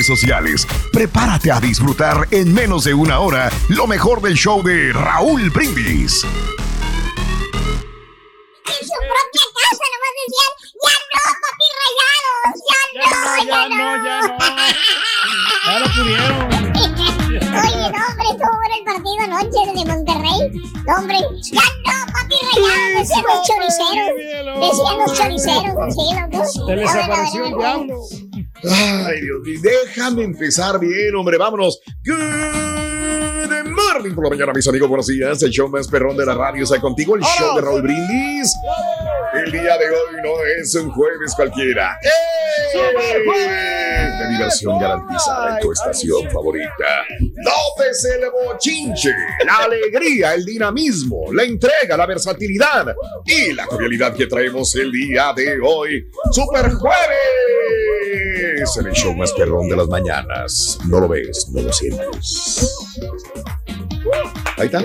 sociales. Prepárate a disfrutar en menos de una hora lo mejor del show de Raúl Brindis. En su propia casa nomás decían, ya no, papi rayados, ya, no, ya no. Ya no pudieron. Oye, no, hombre, estuvo bueno el partido anoche de Monterrey. No, hombre, ya no, papi rayados, decían los choriceros. Decían los choriceros, decían los Se les apareció el diablo. Ay, Dios mío, déjame empezar bien, hombre, vámonos. Good morning por la mañana, mis amigos, buenos días. El show más perrón de la radio está contigo, el show de Raúl Brindis. El día de hoy no es un jueves cualquiera. ¡Eh! De diversión garantizada en tu estación favorita. López el bochinche, la alegría, el dinamismo, la entrega, la versatilidad y la jovialidad que traemos el día de hoy. ¡Super Jueves! En el show más perrón de las mañanas. No lo ves, no lo sientes. Ahí está.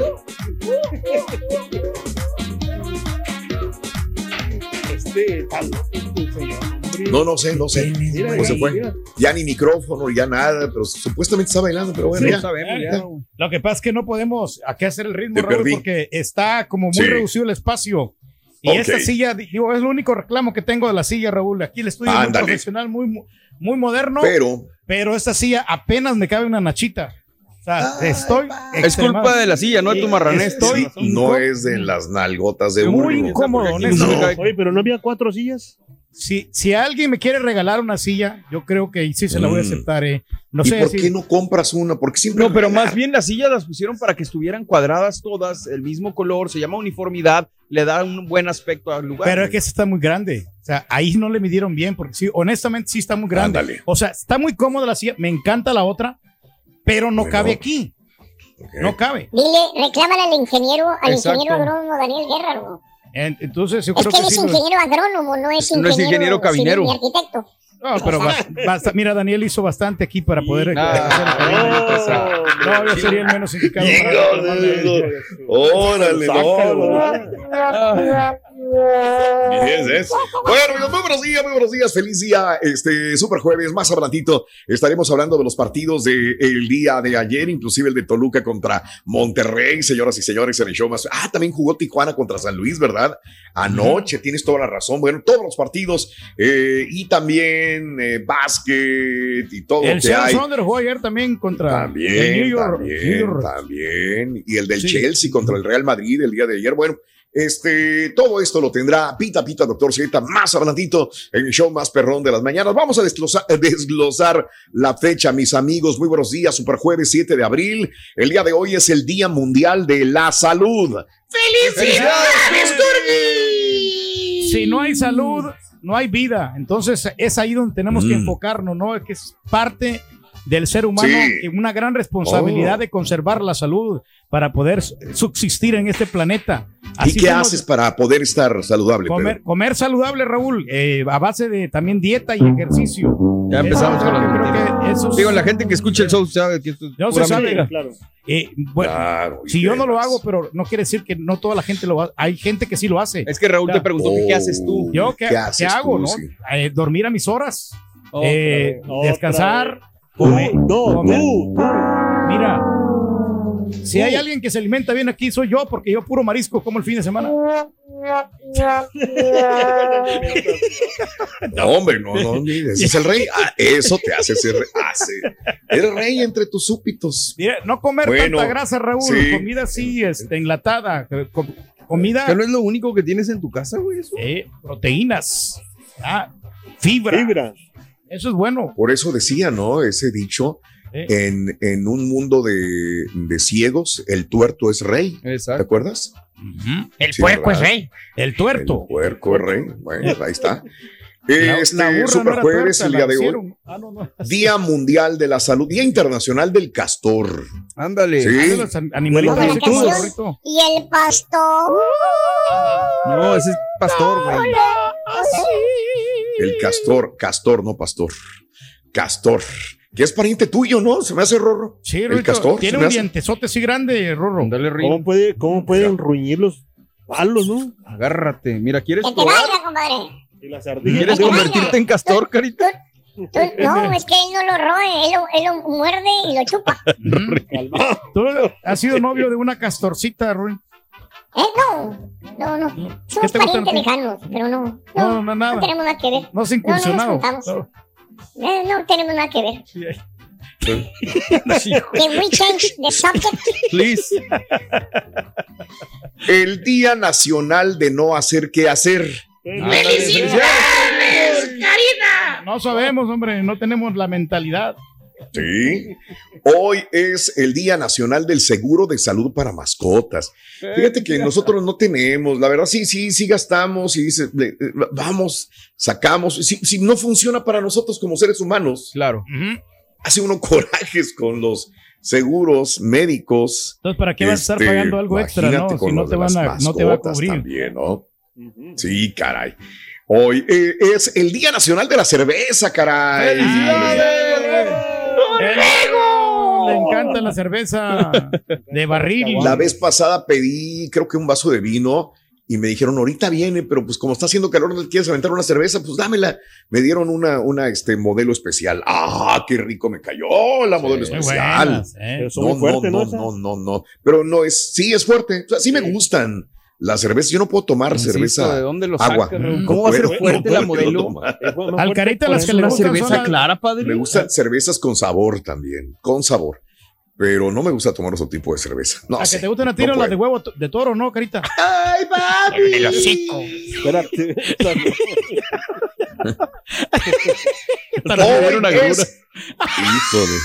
Este, tal, este señor. No, no sé, no sé. Mira, ¿Cómo se fue? mira. Ya ni micrófono, ya nada, pero supuestamente está bailando, pero bueno, Sí, ya. sabemos, ya. Lo que pasa es que no podemos aquí hacer el ritmo, Raúl, porque está como muy Sí. reducido el espacio. Y esta silla, digo, es el único reclamo que tengo de la silla, Raúl. Aquí el estudio es muy profesional, muy, muy moderno. Pero, pero esta silla apenas me cabe una nachita. O sea, estoy. Es culpa de la silla, no de tu marranés. Estoy no es de las nalgotas de muy incómodo, no Oye, pero no había cuatro sillas. Si, si alguien me quiere regalar una silla, yo creo que sí se la voy a Mm. aceptar. Eh. No ¿Y sé por si- qué no compras una? Porque siempre No, pero más bien las sillas las pusieron para que estuvieran cuadradas todas, el mismo color, se llama uniformidad, le da un buen aspecto al lugar. Pero es que esta está muy grande. O sea, ahí no le midieron bien, porque sí, honestamente sí está muy grande. Ándale. O sea, está muy cómoda la silla. Me encanta la otra, pero no Bueno. cabe aquí. No cabe. Dile, reclámale al ingeniero, al Exacto. ingeniero agrónomo Daniel Guerra. ¿no? En- Entonces, yo Es creo que que, él es sí. lo- ingeniero agrónomo, no es No ingeniero, es ingeniero cabinero. civil ni arquitecto. No, pero bas- basta- mira, Daniel hizo bastante aquí para poder. Ah, hacer el- no, yo sería el menos indicado. para-. Órale, no. Bueno, amigos, muy buenos días, muy buenos días. Feliz día, este super jueves. Más adelantito estaremos hablando de los partidos del día de ayer, inclusive el de Toluca contra Monterrey, señoras y señores, en el show más. Ah, también jugó Tijuana contra San Luis, ¿verdad? Anoche, tienes toda la razón. Bueno, todos los partidos eh, y también eh, básquet y todo El Seattle. Sounders jugó ayer también contra el También, New York. también, New York. también. Y el del Sí. Chelsea contra el Real Madrid el día de ayer. Bueno, Este, todo esto lo tendrá Pita Pita Doctor Z más adelantito en el show más perrón de las mañanas. Vamos a desglosar, desglosar la fecha, mis amigos. Muy buenos días, super jueves 7 de abril. El día de hoy es el Día Mundial de la Salud. ¡Felicidades, Si no hay salud, no hay vida. Entonces es ahí donde tenemos que Mm. enfocarnos, ¿no? Que es parte del ser humano Sí. una gran responsabilidad Oh. de conservar la salud para poder subsistir en este planeta. ¿Y qué somos- haces para poder estar saludable? Comer, comer saludable, Raúl, eh, a base de también dieta y ejercicio. Ya empezamos Eso, con yo creo que Digo, la gente que escucha el show sabe que esto es No se sabe. mentira. Claro. Eh, bueno, Claro, si yo no lo hago, pero no quiere decir que no toda la gente lo hace. Hay gente que sí lo hace. Es que Raúl te preguntó que qué haces tú. Yo, ¿qué, ¿Qué qué haces hago? tú? no? Sí. Eh, dormir a mis horas. Otra eh, descansar. No, comer. tú, tú. Mira, si hay alguien que se alimenta bien aquí, soy yo, porque yo puro marisco como el fin de semana. No, hombre, no, no, ese es el rey. Ah, eso te hace ser hace. Eres rey entre tus súpitos. Mira, no comer Bueno, tanta grasa, Raúl. sí. Comida así, este, enlatada. com- comida, ¿Que no es lo único que tienes en tu casa, güey? eso? eh, proteínas, ah, fibra. Fibra. Eso es bueno. Por eso decía, ¿no? Ese dicho, Eh. en, en un mundo de, de ciegos, el tuerto es rey. ¿Te acuerdas? El Sí, puerco es rey. El tuerto. El puerco es rey. Bueno, ahí está. La- Este la burra no super era jueves, tuerta, el día de hoy. Ah, no, no. Día Mundial de la Salud, Día Internacional del Castor. Ándale. Sí. Ah, animalitos. Y el pastor. No, ese es pastor, güey. El castor, castor, no pastor. Castor. Que es pariente tuyo, ¿no? Se me hace rorro. Sí, El Rorito, castor. Tiene un dientezote así grande, Rorro. Ándale, Rin. ¿Cómo, puede, ¿Cómo pueden ruñir los palos, no? Agárrate. Mira, ¿quieres Que te probar? vaya, compadre. Y las ardillas. ¿Quieres convertirte en castor, carita? Tú- no, es que él no lo roe, él lo, él lo muerde y lo chupa. Calma. ¿Tú has sido novio de una castorcita, Ruin? ¿Eh? No, no, no. Somos parientes lejanos, pero no. No, No, no, no, nada. tenemos nada que ver. No has incursionado. No, no nos juntamos. No. Eh, no tenemos nada que ver. Can we change the subject? Please. El Día Nacional de No Hacer Qué Hacer. No sabemos, hombre, no tenemos la mentalidad. Sí. Hoy es el Día Nacional del Seguro de Salud para Mascotas. Fíjate que nosotros no tenemos, la verdad, sí, sí, sí gastamos y dice, eh, vamos, sacamos. Si, si no funciona para nosotros como seres humanos, Claro. Hace uno corajes con los seguros médicos. Entonces, ¿para qué vas a estar Este, pagando algo extra, no? con Si no te, van a, no te va a mascotas cubrir. También, ¿no? Sí, caray. Hoy eh, es el Día Nacional de la Cerveza, caray. ¡El Le encanta la cerveza de barril. La vez pasada pedí, creo que un vaso de vino y me dijeron, ahorita viene, pero pues como está haciendo calor, ¿no quieres aventar una cerveza? Pues dámela. Me dieron una, una este, modelo especial. ¡Ah, qué rico me cayó la modelo especial! buenas, ¿eh? No, no, ¿no? no, no, no. Pero no es, sí es fuerte. O sea, sí me gustan las cervezas. Yo no puedo tomar Insisto, cerveza. ¿De dónde lo agua. ¿Cómo va a ser fuerte no la modelo? Es más Al carita las que le gustan cerveza son clara, padre. Me gustan cervezas con sabor también, con sabor. Pero no me gusta tomar otro tipo de cerveza. No A sé, que te gustan a ti no no las de huevo de toro, ¿no, carita? ¡Ay, papi! El hocico. Espérate. Para beber una grura. es- Híjole.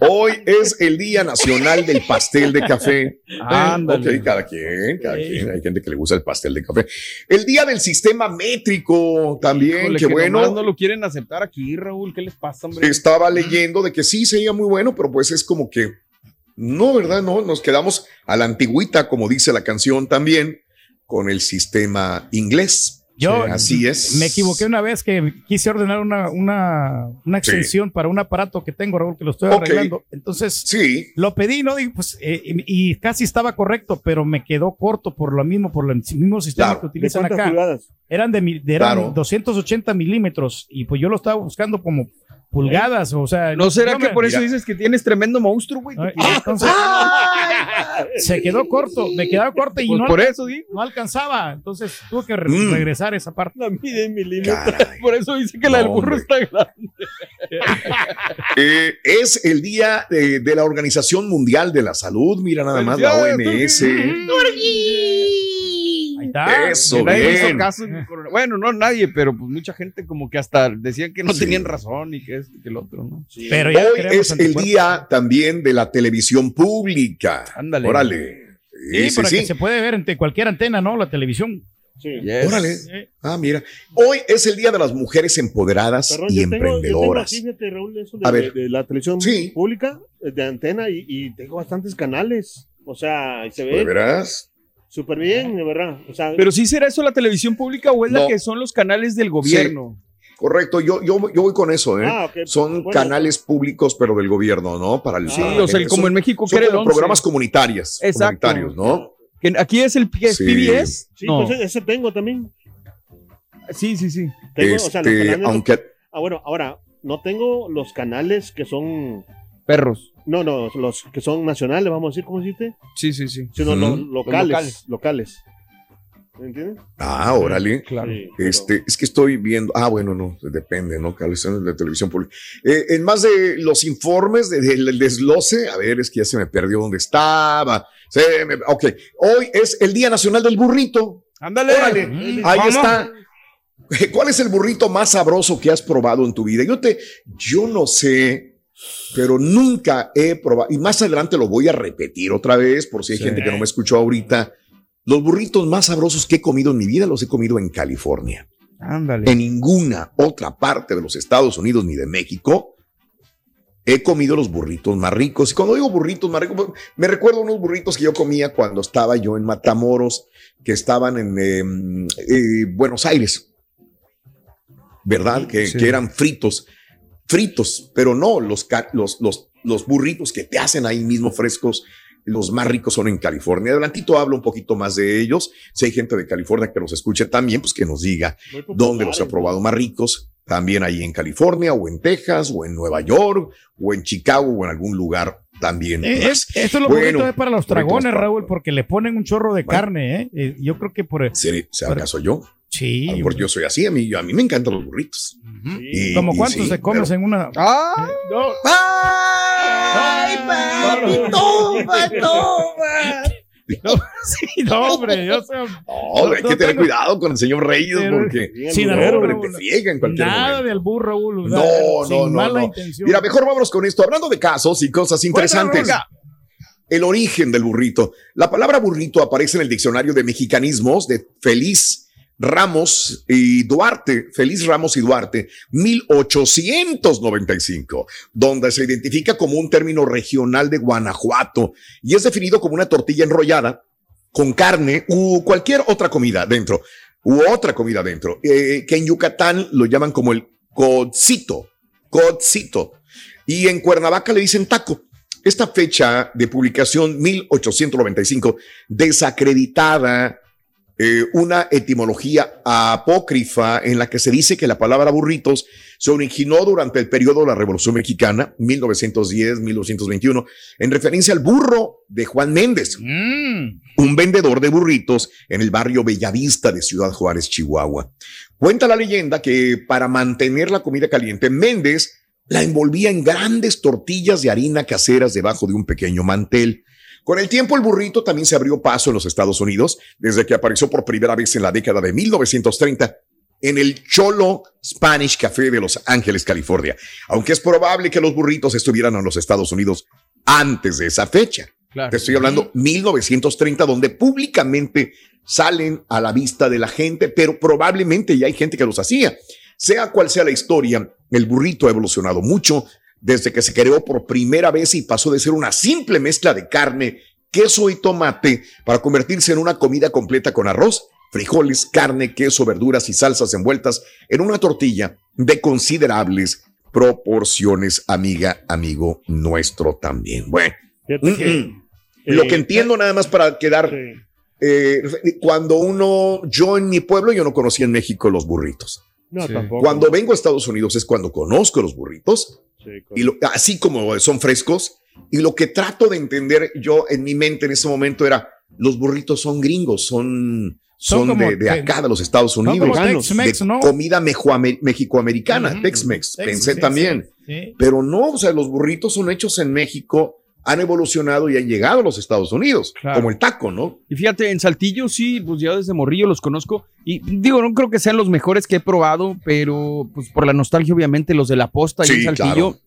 Hoy es el Día Nacional del Pastel de Café. Ándale. Ok, cada quien, cada quien. Hay gente que le gusta el pastel de café. El Día del Sistema Métrico también, Híjole, qué que bueno. no lo quieren aceptar aquí, Raúl. ¿Qué les pasa, hombre? Estaba leyendo de que sí sería muy bueno, pero pues es como que no, ¿verdad? No, nos quedamos a la antigüita, como dice la canción también, con el sistema inglés. Yo Así es. me equivoqué una vez que quise ordenar una, una, una extensión para un aparato que tengo, Raúl, que lo estoy arreglando. Entonces, Sí, lo pedí, ¿no? Y, pues, eh, y, y casi estaba correcto, pero me quedó corto por lo mismo, por el mismo sistema Claro. que ¿De utilizan acá. pulgadas? Eran de- eran Claro. 280 milímetros y pues yo lo estaba buscando como pulgadas, o sea. ¿No será que por eso Mira, dices que tienes tremendo monstruo, güey? Entonces, se quedó corto, me quedaba corto y Pues no, por eso, digo. no alcanzaba. Entonces tuve que re- Mm. regresar esa parte. La mide en milímetros. Caray. Por eso dice que la del burro hombre. está grande. Eh, es el día de, de la Organización Mundial de la Salud. Mira nada más la OMS. Ahí está. Eso, hizo caso Bueno, no nadie, pero pues mucha gente como que hasta decían que no Sí. tenían razón y que esto y que el otro, ¿no? Pero ya Hoy es el día también de la televisión pública. Ándale. Órale. Sí, Sí, para sí, que se puede ver en cualquier antena, ¿no? La televisión. Sí. Yes. Órale. Ah, mira. Hoy es el día de las mujeres empoderadas Perdón, y yo tengo, yo tengo emprendedoras. aquí, fíjate, Raúl, eso A de, ver. de- de la televisión Sí. pública, eh, de antena, y, y tengo bastantes canales. O sea, y se ¿De ve veras? Súper bien, de verdad. O sea, Pero sí será eso la televisión pública o es la que son los canales del gobierno. Correcto, yo, yo, yo voy con eso, ¿eh? Ah, ok. Son Bueno. canales públicos, pero del gobierno, ¿no? Para el Sí, para o sea, como son- en México son que era el como 11. programas comunitarios, Exacto. comunitarios, ¿no? Que aquí es el que es Sí. PBS. sí, no. pues ese tengo también. sí, sí, sí. Tengo, o sea, los Este, canales- aunque Ah, bueno, ahora, no tengo los canales que son. Perros. No, no, los que son nacionales, vamos a decir, ¿cómo dijiste? Sí, sí, sí. Sino los Los locales. locales. Locales. ¿Me entiendes? Ah, órale. Claro. Sí, pero- Este, es que estoy viendo, ah, bueno, no, depende, ¿no? Canales de televisión pública. Eh, en más de los informes de- del desglose, a ver, es que ya se me perdió dónde estaba. Se me- ok, hoy es el Día Nacional del Burrito. Ándale. Órale, Mm, ahí vamos. está. ¿Cuál es el burrito más sabroso que has probado en tu vida? Yo te, yo no sé, pero nunca he probado, y más adelante lo voy a repetir otra vez, por si hay Sí. gente que no me escuchó ahorita. Los burritos más sabrosos que he comido en mi vida los he comido en California. Ándale. En ninguna otra parte de los Estados Unidos ni de México he comido los burritos más ricos. Y cuando digo burritos más ricos, me recuerdo unos burritos que yo comía cuando estaba yo en Matamoros, que estaban en eh, eh, Buenos Aires. ¿Verdad? Que, Sí. que eran fritos. Fritos, pero no los, ca- los, los, los burritos que te hacen ahí mismo frescos. Los más ricos son en California. Adelantito hablo un poquito más de ellos. Si hay gente de California que nos escuche también, pues que nos diga dónde los ha probado más ricos, también ahí en California o en Texas o en Nueva York o en Chicago o en algún lugar también. Eh, es- esto es lo Bueno, bonito es para los dragones, para- Raúl, porque le ponen un chorro de Bueno. carne, ¿eh? Eh, Yo creo que por... ¿Se, se acaso yo? Sí. Mejor yo soy así, a mí, a mí me encantan los burritos. Ujú. Y- ¿Como y cuántos sí, te comes pero- en una...? Ah, No. ¡Ay, papi, toma, toma! Sí, no, hombre, yo sé... No, hay no que tener tengo- cuidado con el señor Reyes porque Sin no, albur, hombre, te friega en cualquier Nada momento. de albur, Raúl. No, no, no, mala no. intención. Mira, mejor vámonos con esto. Hablando de casos y cosas interesantes. El origen del burrito. La palabra burrito aparece en el diccionario de mexicanismos de Feliz Ramos y Duarte, Feliz Ramos y Duarte, 1895, donde se identifica como un término regional de Guanajuato y es definido como una tortilla enrollada con carne u cualquier otra comida dentro, u otra comida dentro, eh, que en Yucatán lo llaman como el codcito, codcito, y en Cuernavaca le dicen taco. Esta fecha de publicación, 1895, desacreditada eh, una etimología apócrifa en la que se dice que la palabra burritos se originó durante el periodo de la Revolución Mexicana, 1910-1921, en referencia al burro de Juan Méndez, Mm. un vendedor de burritos en el barrio Bellavista de Ciudad Juárez, Chihuahua. Cuenta la leyenda que para mantener la comida caliente, Méndez la envolvía en grandes tortillas de harina caseras debajo de un pequeño mantel. Con el tiempo, el burrito también se abrió paso en los Estados Unidos, desde que apareció por primera vez en la década de 1930 en el Cholo Spanish Café de Los Ángeles, California, aunque es probable que los burritos estuvieran en los Estados Unidos antes de esa fecha. claro. Te estoy hablando 1930, donde públicamente salen a la vista de la gente, pero probablemente ya hay gente que los hacía. Sea cual sea la historia, el burrito ha evolucionado mucho desde que se creó por primera vez y pasó de ser una simple mezcla de carne, queso y tomate para convertirse en una comida completa con arroz, frijoles, carne, queso, verduras y salsas envueltas en una tortilla de considerables proporciones, amiga, amigo nuestro también. Bueno, que, mm, lo eh, que entiendo nada más para quedar, sí. eh, cuando uno, yo en mi pueblo, yo no conocía en México los burritos. No, Sí. tampoco. Cuando vengo a Estados Unidos es cuando conozco los burritos, Sí, y lo- así como son frescos, y lo que trato de entender yo en mi mente en ese momento era, los burritos son gringos, son, Son de, de acá, de los Estados Unidos, de ¿no? comida mexicoamericana, Ujú. Tex-Mex, Tex- pensé también. sí. Pero no, o sea, los burritos son hechos en México, han evolucionado y han llegado a los Estados Unidos, Claro. como el taco, ¿no? Y fíjate, en Saltillo sí, pues ya desde morrillo los conozco. Y digo, no creo que sean los mejores que he probado, pero pues por la nostalgia, obviamente, los de la posta y Sí, en Saltillo. claro.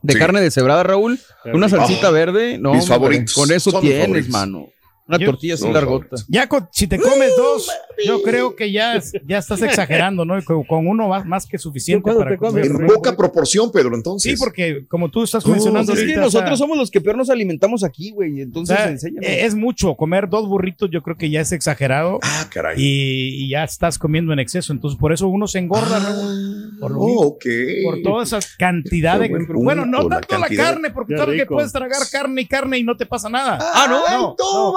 De Sí. carne deshebrada, Raúl. Una salsita Oh, verde. No, mis favoritos. Con eso Son tienes, mano. Una Yo- tortilla así Son largota. Ya con- si te comes dos, yo creo que ya, ya estás exagerando, ¿no? Con, con uno más, más que suficiente. ¿Tú cuándo para te comes? comer. En poca proporción, Pedro, entonces. Sí, porque como tú estás No, mencionando Pues es que ahorita, o sea, nosotros somos los que peor nos alimentamos aquí, güey. o Entonces, sea, enséñanos. eh, es mucho. Comer dos burritos yo creo que ya es exagerado Ah, caray. y, y ya estás comiendo en exceso. Entonces por eso uno se engorda, Raúl, por lo mismo. Oh, ok. por toda esa cantidad de... buen punto, Bueno, no tanto la, carne, porque claro que puedes tragar carne y carne y no te pasa nada. Ah, ¿no? No, no.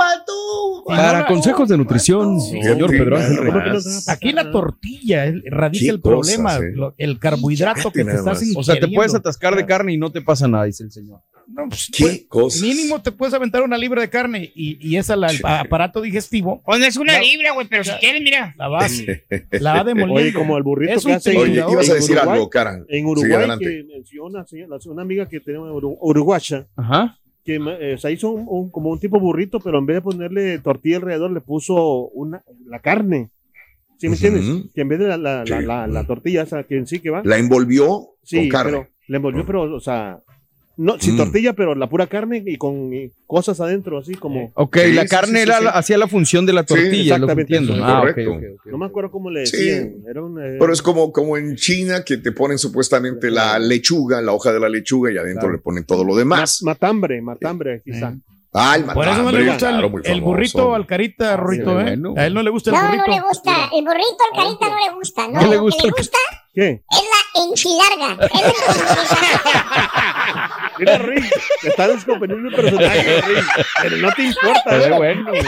Para no, consejos de nutrición, Sí, señor sí, Pedro. Ángel ¿Cómo que no Reyes. te va Aquí la tortilla radica Qué el problema, cosas, eh. lo- el carbohidrato que te estás. O sea, te puedes atascar de carne y no te pasa nada, dice el señor. No, pues, ¿Qué pues, cosas? Mínimo te puedes aventar una libra de carne y, y esa la, el Sí. aparato digestivo Pues no es una La- libra, güey, pero si quieres, mira. la vas, la va demoliendo. Oye, como el burrito Es que un hacen Oye, ibas a en decir Uruguay, algo, Karan. En Uruguay, que mencionó una, amiga que tenemos uru- uruguaya, Ajá. Que eh, o sea, hizo un, un- como un tipo burrito, pero en vez de ponerle tortilla alrededor, le puso una, la carne. ¿Sí me entiendes? Que en vez de la, la, Sí. la, la- la tortilla, esa que en sí que va, La envolvió sí, con carne. pero le envolvió, pero, o sea, no, sin Mm. tortilla, pero la pura carne y con eh, cosas adentro, así como, Ok, Sí, la sí, carne sí, sí, era sí. la- hacía la función de la Sí, tortilla, es lo que exactamente, entiendo. eso, Ah, ok, correcto. ok, ok, no me acuerdo cómo le Sí. decían. Era un, eh, Pero es como, como en China que te ponen supuestamente la lechuga, la hoja de la lechuga y adentro Claro. le ponen todo lo demás. ma- matambre, matambre, quizá. Ah, el Por eso no le matambre, gusta el- claro, el, famoso. burrito al carita, Rorrito, ¿eh? bueno. A él no le gusta el No, burrito. no le gusta. El burrito al carita no le gusta. No, ¿Qué le gusta? que le gusta ¿Qué? es la enchilarga. Es la Mira, Rick, te estás descomponiendo el personaje, Rick. Pero no te importa, bueno, güey.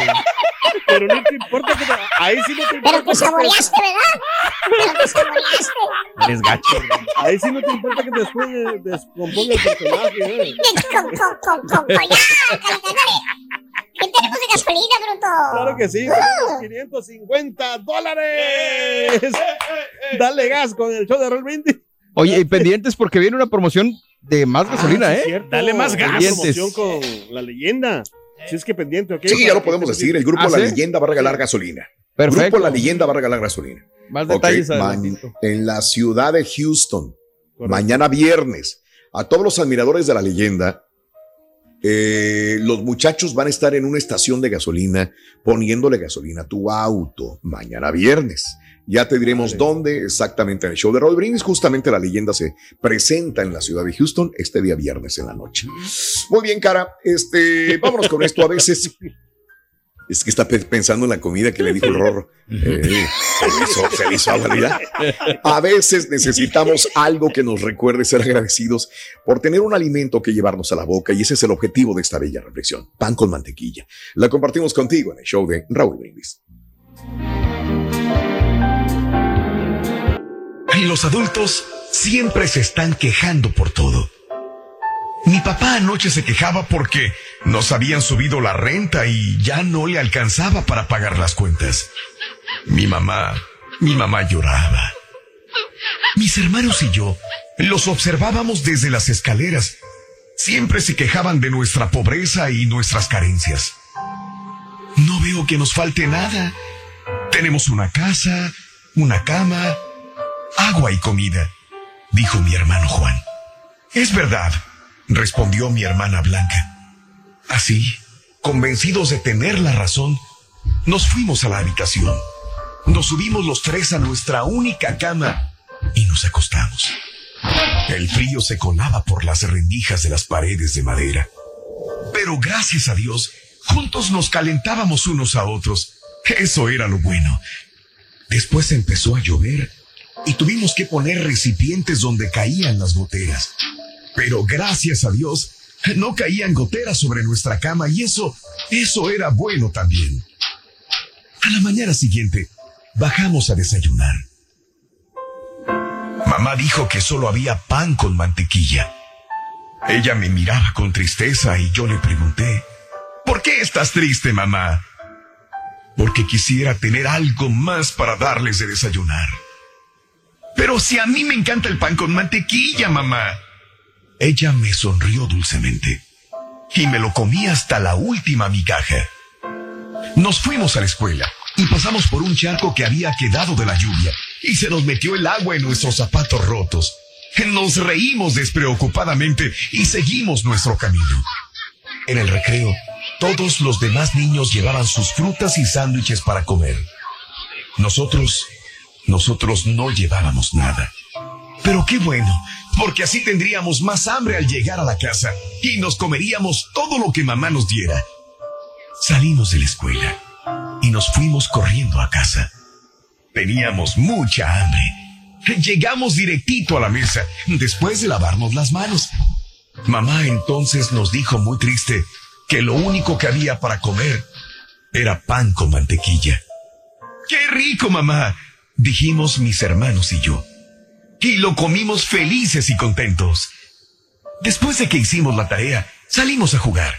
Pero no te importa que te- Ahí sí no te importa. Pero te saboreaste, ¿verdad? Pero te saboreaste. eres gacho. Ahí sí no te importa que te después de- descomponga el personaje, ¿eh? Con, ¿Qué tenemos de gasolina, bruto? Claro que sí, tenemos 550 dólares. Dale gas con el show de Roll Brindis. Oye, y pendientes porque viene una promoción de más gasolina, Ah, sí, ¿eh? cierto. Dale más gas. Promoción con la leyenda. Si es que pendiente, ¿ok? Sí, ya lo podemos decir. El grupo ¿Ah, La sí? Leyenda va a regalar gasolina. Perfecto. Grupo La Leyenda va a regalar gasolina. Más detalles adelantito. en la ciudad de Houston. Correcto. Mañana viernes. A todos los admiradores de la leyenda, eh, los muchachos van a estar en una estación de gasolina poniéndole gasolina a tu auto. Mañana viernes. Ya te diremos Vale. dónde exactamente en el show de Roy Brindis. Justamente la leyenda se presenta en la ciudad de Houston este día viernes en la noche. Muy bien, cara. Este, vámonos con esto. A veces es que está pe- pensando en la comida que le dijo el Rorro. Eh, se le hizo, se le hizo agua, ¿verdad? A veces necesitamos algo que nos recuerde ser agradecidos por tener un alimento que llevarnos a la boca y ese es el objetivo de esta bella reflexión. Pan con mantequilla. La compartimos contigo en el show de Raúl Brindis. Los adultos siempre se están quejando por todo. Mi papá anoche se quejaba porque nos habían subido la renta y ya no le alcanzaba para pagar las cuentas. Mi mamá, mi mamá lloraba. Mis hermanos y yo los observábamos desde las escaleras. Siempre se quejaban de nuestra pobreza y nuestras carencias. No veo que nos falte nada. Tenemos una casa, una cama, agua y comida, dijo mi hermano Juan. Es verdad, respondió mi hermana Blanca. Así, convencidos de tener la razón, nos fuimos a la habitación. Nos subimos los tres a nuestra única cama y nos acostamos. El frío se colaba por las rendijas de las paredes de madera. Pero gracias a Dios, juntos nos calentábamos unos a otros. Eso era lo bueno. Después empezó a llover y tuvimos que poner recipientes donde caían las goteras. Pero gracias a Dios, no caían goteras sobre nuestra cama y eso, eso era bueno también. A la mañana siguiente, bajamos a desayunar. Mamá dijo que solo había pan con mantequilla. Ella me miraba con tristeza y yo le pregunté, ¿por qué estás triste, mamá? Porque quisiera tener algo más para darles de desayunar. Pero si a mí me encanta el pan con mantequilla, mamá. Ella me sonrió dulcemente y me lo comí hasta la última migaja. Nos fuimos a la escuela y pasamos por un charco que había quedado de la lluvia y se nos metió el agua en nuestros zapatos rotos. Nos reímos despreocupadamente y seguimos nuestro camino. En el recreo, todos los demás niños llevaban sus frutas y sándwiches para comer. Nosotros, nosotros no llevábamos nada. Pero qué bueno, porque así tendríamos más hambre al llegar a la casa y nos comeríamos todo lo que mamá nos diera. Salimos de la escuela y nos fuimos corriendo a casa. Teníamos mucha hambre. Llegamos directito a la mesa después de lavarnos las manos. Mamá entonces nos dijo muy triste que lo único que había para comer era pan con mantequilla. ¡Qué rico, mamá! dijimos mis hermanos y yo. Y lo comimos felices y contentos. Después de que hicimos la tarea, salimos a jugar.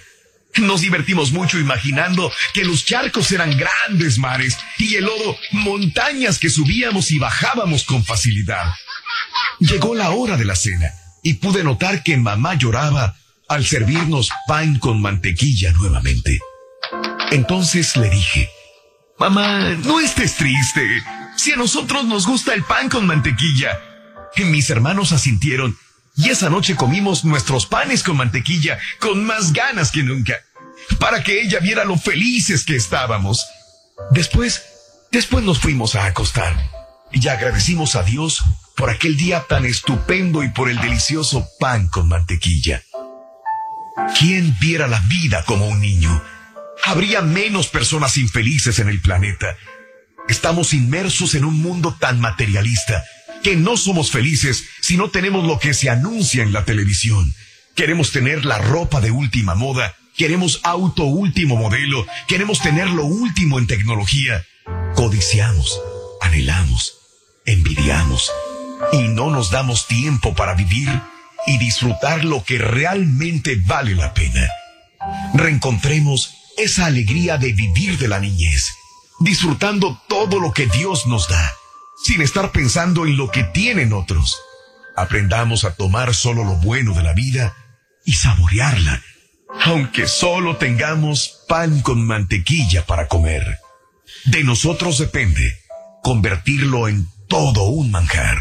Nos divertimos mucho imaginando que los charcos eran grandes mares y el lodo montañas que subíamos y bajábamos con facilidad. Llegó la hora de la cena y pude notar que mamá lloraba al servirnos pan con mantequilla nuevamente. Entonces le dije, Mamá, no estés triste. Si a nosotros nos gusta el pan con mantequilla. Mis hermanos asintieron y esa noche comimos nuestros panes con mantequilla con más ganas que nunca, para que ella viera lo felices que estábamos. Después, después nos fuimos a acostar y agradecimos a Dios por aquel día tan estupendo y por el delicioso pan con mantequilla. ¿Quién viera la vida como un niño? Habría menos personas infelices en el planeta. Estamos inmersos en un mundo tan materialista que no somos felices si no tenemos lo que se anuncia en la televisión. Queremos tener la ropa de última moda, queremos auto último modelo, queremos tener lo último en tecnología. Codiciamos, anhelamos, envidiamos y no nos damos tiempo para vivir y disfrutar lo que realmente vale la pena. Reencontremos esa alegría de vivir de la niñez, disfrutando todo lo que Dios nos da sin estar pensando en lo que tienen otros. Aprendamos a tomar solo lo bueno de la vida y saborearla, aunque solo tengamos pan con mantequilla para comer. De nosotros depende convertirlo en todo un manjar.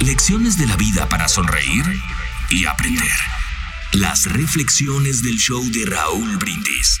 Lecciones de la vida para sonreír y aprender. Las reflexiones del show de Raúl Brindis.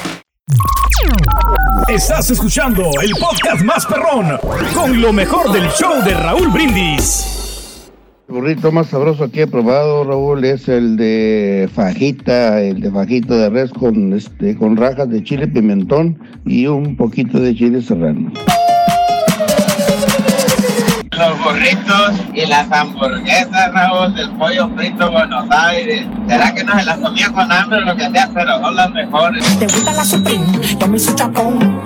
Estás escuchando el podcast más perrón con lo mejor del show de Raúl Brindis. El burrito más sabroso aquí he probado, Raúl, es el de fajita, el de fajita de res con, este, con rajas de chile pimentón y un poquito de chile serrano. Los burritos y las hamburguesas, Raúl, del pollo frito Buenos Aires. ¿Será que no se las comía con hambre o lo que sea? Pero son las mejores. ¿Te gusta la Supreme? Yo me chapón.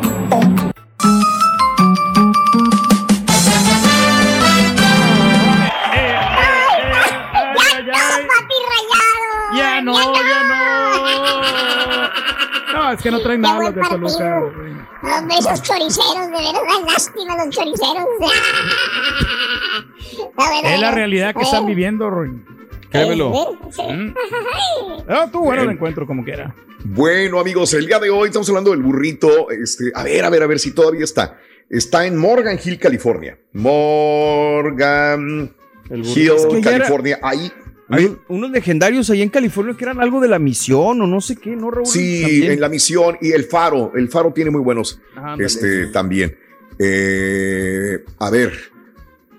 No, es que no traen nada los de Toluca. Hombre, esos choriceros, de verdad, lástima los choriceros. Es la realidad que están viviendo, Roy. Créemelo. Mm. Ah, tú bueno el encuentro como quiera. Bueno, amigos, el día de hoy estamos hablando del burrito. Este, a ver, a ver, a ver si todavía está. Está en Morgan Hill, California. Morgan Hill, Es que ya era- California. Ahí. Hay unos legendarios ahí en California que eran algo de la misión o no sé qué, ¿no, Raúl? Sí, También. en la misión y el faro. El faro tiene muy buenos. Este también. Eh, a ver,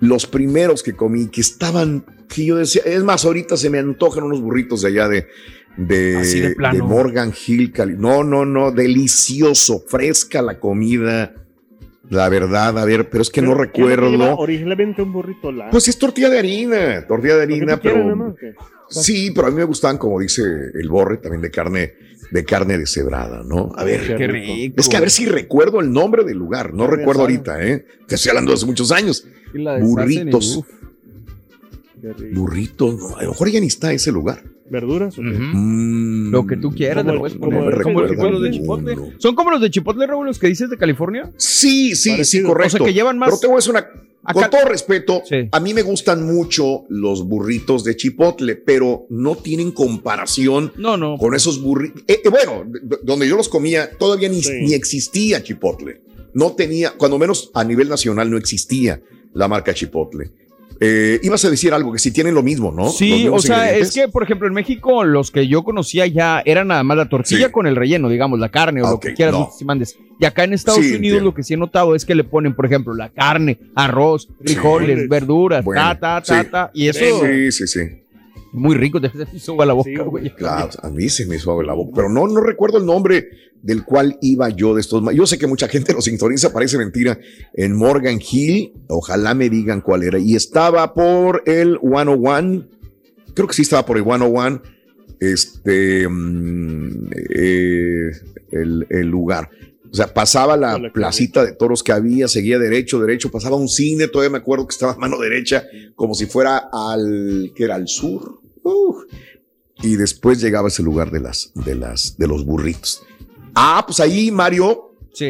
los primeros que comí que estaban, que yo decía, es más, ahorita se me antojan unos burritos de allá de, de, de de Morgan Hill, Cali. No, no, no, delicioso, fresca la comida. La verdad, a ver, pero es que no Pero, ¿qué es lo que lleva recuerdo. Originalmente un burrito largo. Pues es tortilla de harina, tortilla de harina, quieres, pero sí, pero a mí me gustan, como dice el borre, también de carne, de carne deshebrada, ¿no? A ver, Qué rico. es que a ver si recuerdo el nombre del lugar, no recuerdo asada. ahorita, ¿eh? Te estoy hablando de hace muchos años. Burritos, burritos, no, a lo mejor ya ni está ese lugar. ¿Verduras? Mm, Lo que tú quieras, Como le el- puedes como poner. el- Como, recuerda como los de. Chipotle. ¿Son como los de Chipotle, Raúl, los que dices de California? Sí, sí, sí, correcto. O sea, que llevan más- Pero te voy a decir una. Acá- Con todo respeto, Sí. a mí me gustan mucho los burritos de chipotle, pero no tienen comparación No, no. con esos burritos. bueno, d- donde yo los comía, todavía ni, Sí. ni existía chipotle. No tenía, cuando menos a nivel nacional no existía la marca chipotle. Eh, ibas a decir algo, que si tienen lo mismo, ¿no? Sí, o sea, es que, por ejemplo, en México los que yo conocía ya eran nada más la tortilla Sí. con el relleno, digamos, la carne o Ah, lo que quieras, no. si mandes. Y acá en Estados Sí, Unidos entiendo. lo que sí he notado es que le ponen, por ejemplo, la carne, arroz, frijoles, verduras, Bueno, ta, ta, ta, ta. Y eso, Sí, sí, sí. Muy rico, te se me hizo agua la boca, Sí, güey. Claro, a mí se me hizo agua la boca, pero no, no recuerdo el nombre del cual iba yo de estos. Yo sé que mucha gente lo sintoniza, parece mentira, en Morgan Hill. Ojalá me digan cuál era. Y estaba por el 101. Creo que sí estaba por el 101. Este, mm, eh, el, el lugar. O sea, pasaba la Hola, placita de toros que había, seguía derecho, derecho, pasaba un cine, todavía me acuerdo que estaba a mano derecha, como si fuera al, que era al sur. Y después llegaba ese lugar de las, de las, de los burritos. Ah, pues ahí, Mario, Sí.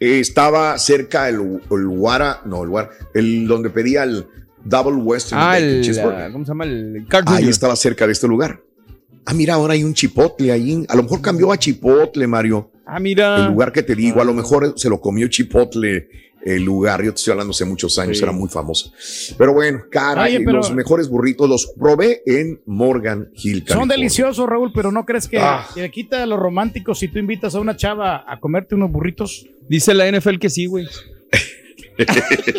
eh, estaba cerca el, el Guara, no, el Guara, el donde pedía el Double Western Ah, el, Cheeseburger. ah, ¿cómo se llama? El Ahí estaba cerca de este lugar. Ah, mira, ahora hay un chipotle ahí. A lo mejor cambió a chipotle, Mario. Ah, mira. El lugar que te digo, a lo mejor se lo comió chipotle el lugar. Yo te estoy hablando hace muchos años, Sí. era muy famoso. Pero bueno, cara, Oye, pero- los mejores burritos los probé en Morgan Hill. Son deliciosos, Raúl, pero ¿no crees que, Ah. que le quita lo romántico si tú invitas a una chava a comerte unos burritos? Dice la NFL que sí, güey.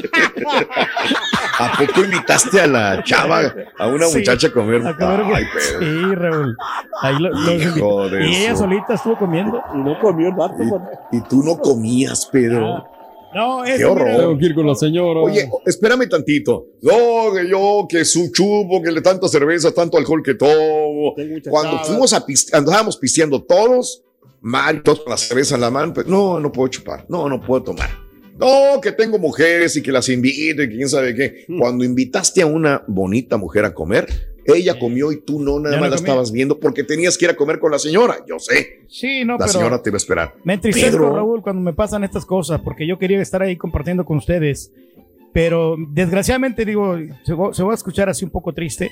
¿A poco invitaste a la chava, a una Sí, muchacha a comer? A comer Ay. Sí, Raúl. Ahí lo- los Hijo invité. de y ella solita estuvo comiendo. Y no comió el vato. pues. Y tú no comías, Pedro. No, Qué eso, mira, horror. que ir con la señora. Oye, espérame tantito. No, que yo, que su chupo, que le tanta cerveza, tanto alcohol que tomo. Tengo muchas Cuando chavas. fuimos a pis- andábamos pisteando todos, Mario, todos con la cerveza en la mano, pues, no, no puedo chupar, no, no puedo tomar. No, que tengo mujeres y que las invito y que quién sabe qué. Hmm. Cuando invitaste a una bonita mujer a comer, ella comió y tú no, nada Yo más no la comí. estabas viendo porque tenías que ir a comer con la señora. Yo sé, Sí, no, la pero señora te va a esperar. me entristezco, Pedro. Raúl, cuando me pasan estas cosas, porque yo quería estar ahí compartiendo con ustedes. Pero desgraciadamente, digo, se va, se va a escuchar así un poco triste,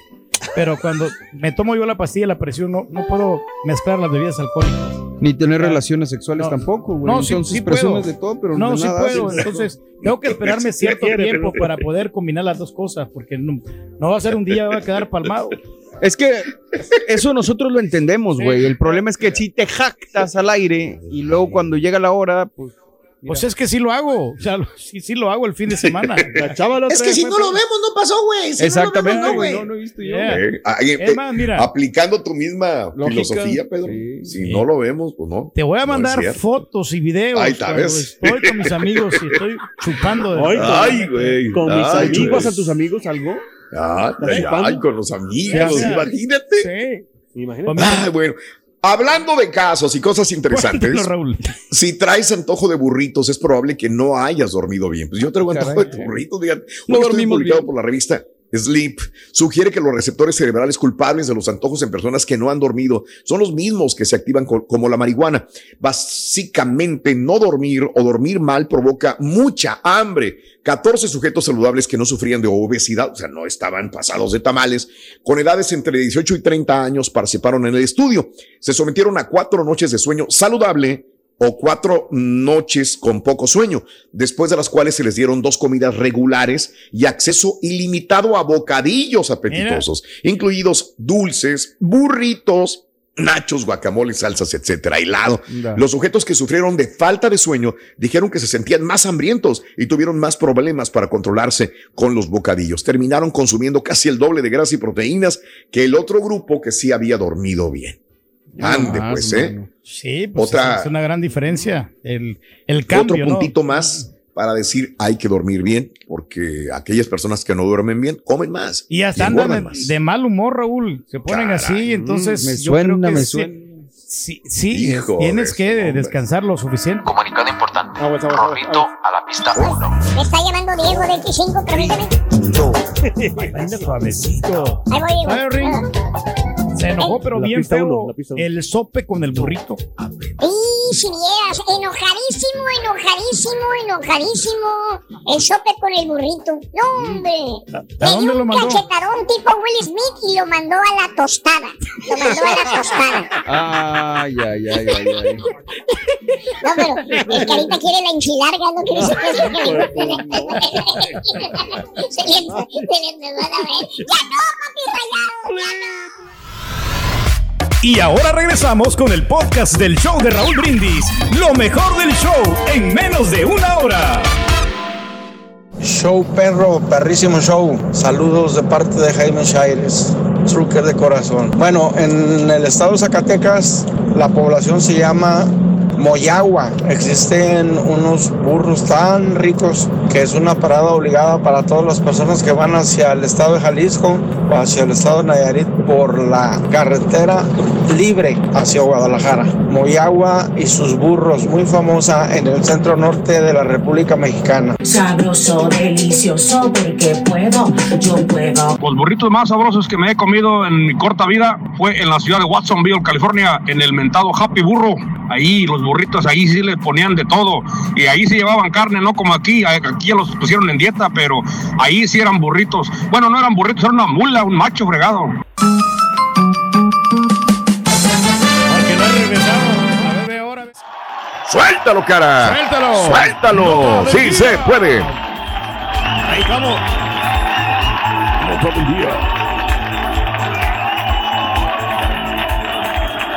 pero cuando me tomo yo la pastilla la presión, no, no puedo mezclar las bebidas alcohólicas. Ni tener Ah. relaciones sexuales No. tampoco, güey. No, sí- Entonces sí presumes puedo. de todo, pero No, de sí nada puedo. haces. Entonces, tengo que esperarme Sí cierto tiempo para poder combinar las dos cosas, porque no, no va a ser un día, va a quedar palmado. Es que eso nosotros lo entendemos, güey. El problema es que si te jactas al aire y luego cuando llega la hora, pues. Pues es que sí lo hago, o sea, sí, sí lo hago el fin de semana. La chava la Es que si no lo vemos, no pasó, güey. Si Exactamente, no lo vemos, No, no, no he visto yo. Yeah. Eh, Es eh, más, mira. aplicando tu misma Lógica. filosofía, Pedro. Sí. si Sí. no lo vemos, pues no. Te voy a mandar fotos y videos Ahí está, ¿ves? estoy con mis amigos y estoy chupando. De Ay, Ay, güey. Con mis Ay, amigos. güey. a tus amigos algo? Ay, ay, chupando? ay, con los amigos, imagínate. Sí. Imagínate. Ay, bueno. Hablando de casos y cosas interesantes, Raúl. si traes antojo de burritos, es probable que no hayas dormido bien. Pues yo traigo antojo Caray. de burritos, fíjate. No dormimos publicado bien. por la revista Sleep sugiere que los receptores cerebrales culpables de los antojos en personas que no han dormido son los mismos que se activan co- como la marihuana. Básicamente, no dormir o dormir mal provoca mucha hambre. 14 sujetos saludables que no sufrían de obesidad, o sea, no estaban pasados de tamales, con edades entre 18 y 30 años participaron en el estudio. Se sometieron a cuatro noches de sueño saludable o cuatro noches con poco sueño, después de las cuales se les dieron dos comidas regulares y acceso ilimitado a bocadillos apetitosos, incluidos dulces, burritos, nachos, guacamole, salsas, etcétera, helado. Los sujetos que sufrieron de falta de sueño dijeron que se sentían más hambrientos y tuvieron más problemas para controlarse con los bocadillos. Terminaron consumiendo casi el doble de grasa y proteínas que el otro grupo que sí había dormido bien. Ande, más, pues, ¿eh? mano. Sí, pues Otra- es una gran diferencia. El, el cambio, Otro ¿no? puntito más para decir hay que dormir bien, porque aquellas personas que no duermen bien comen más. Y hasta y andan de, más. de mal humor, Raúl. Se ponen así, entonces. me yo suena, creo que me sí- suena. Sí, sí, Hijo tienes que descansar lo suficiente. Comunicado importante. Aguas, Rorrito a la pista 1. Me está llamando Diego de X5, permíteme. Ahí voy, Diego. Se enojó, pero bien feo. uno, el sope con el burrito. Y si vieras, enojadísimo, enojadísimo, enojadísimo. El sope con el burrito. No, hombre. ¿A dónde un cachetadón tipo Will Smith y lo mandó a la tostada. Lo mandó a la tostada. Ay, ay, ay, ay, ay. No, pero el que ahorita quiere la enchilarga, no quiere decir que Se le, se le empezó a ver. ¡Ya no, papi rayado! Y ahora regresamos con el podcast del show de Raúl Brindis. Lo mejor del show en menos de una hora. Show perro, perrísimo show. Saludos de parte de Jaime Shaires, trucker de corazón. Bueno, en el estado de Zacatecas la población se llama Moyagua. Existen unos burros tan ricos que es una parada obligada para todas las personas que van hacia el estado de Jalisco o hacia el estado de Nayarit por la carretera libre hacia Guadalajara. Moyagua y sus burros, muy famosa en el centro norte de la República Mexicana. Sabroso, delicioso, porque puedo, yo puedo. Los burritos más sabrosos que me he comido en mi corta vida fue en la ciudad de Watsonville, California, en el mentado Happy Burro. Ahí los burritos, ahí sí le ponían de todo. Y ahí sí llevaban carne, no como aquí. Aquí ya los pusieron en dieta, pero ahí sí eran burritos. Bueno, no eran burritos, era una mula, un macho fregado. ¡Suéltalo, cara! ¡Suéltalo! ¡Suéltalo! ¡Sí se puede! Ahí vamos.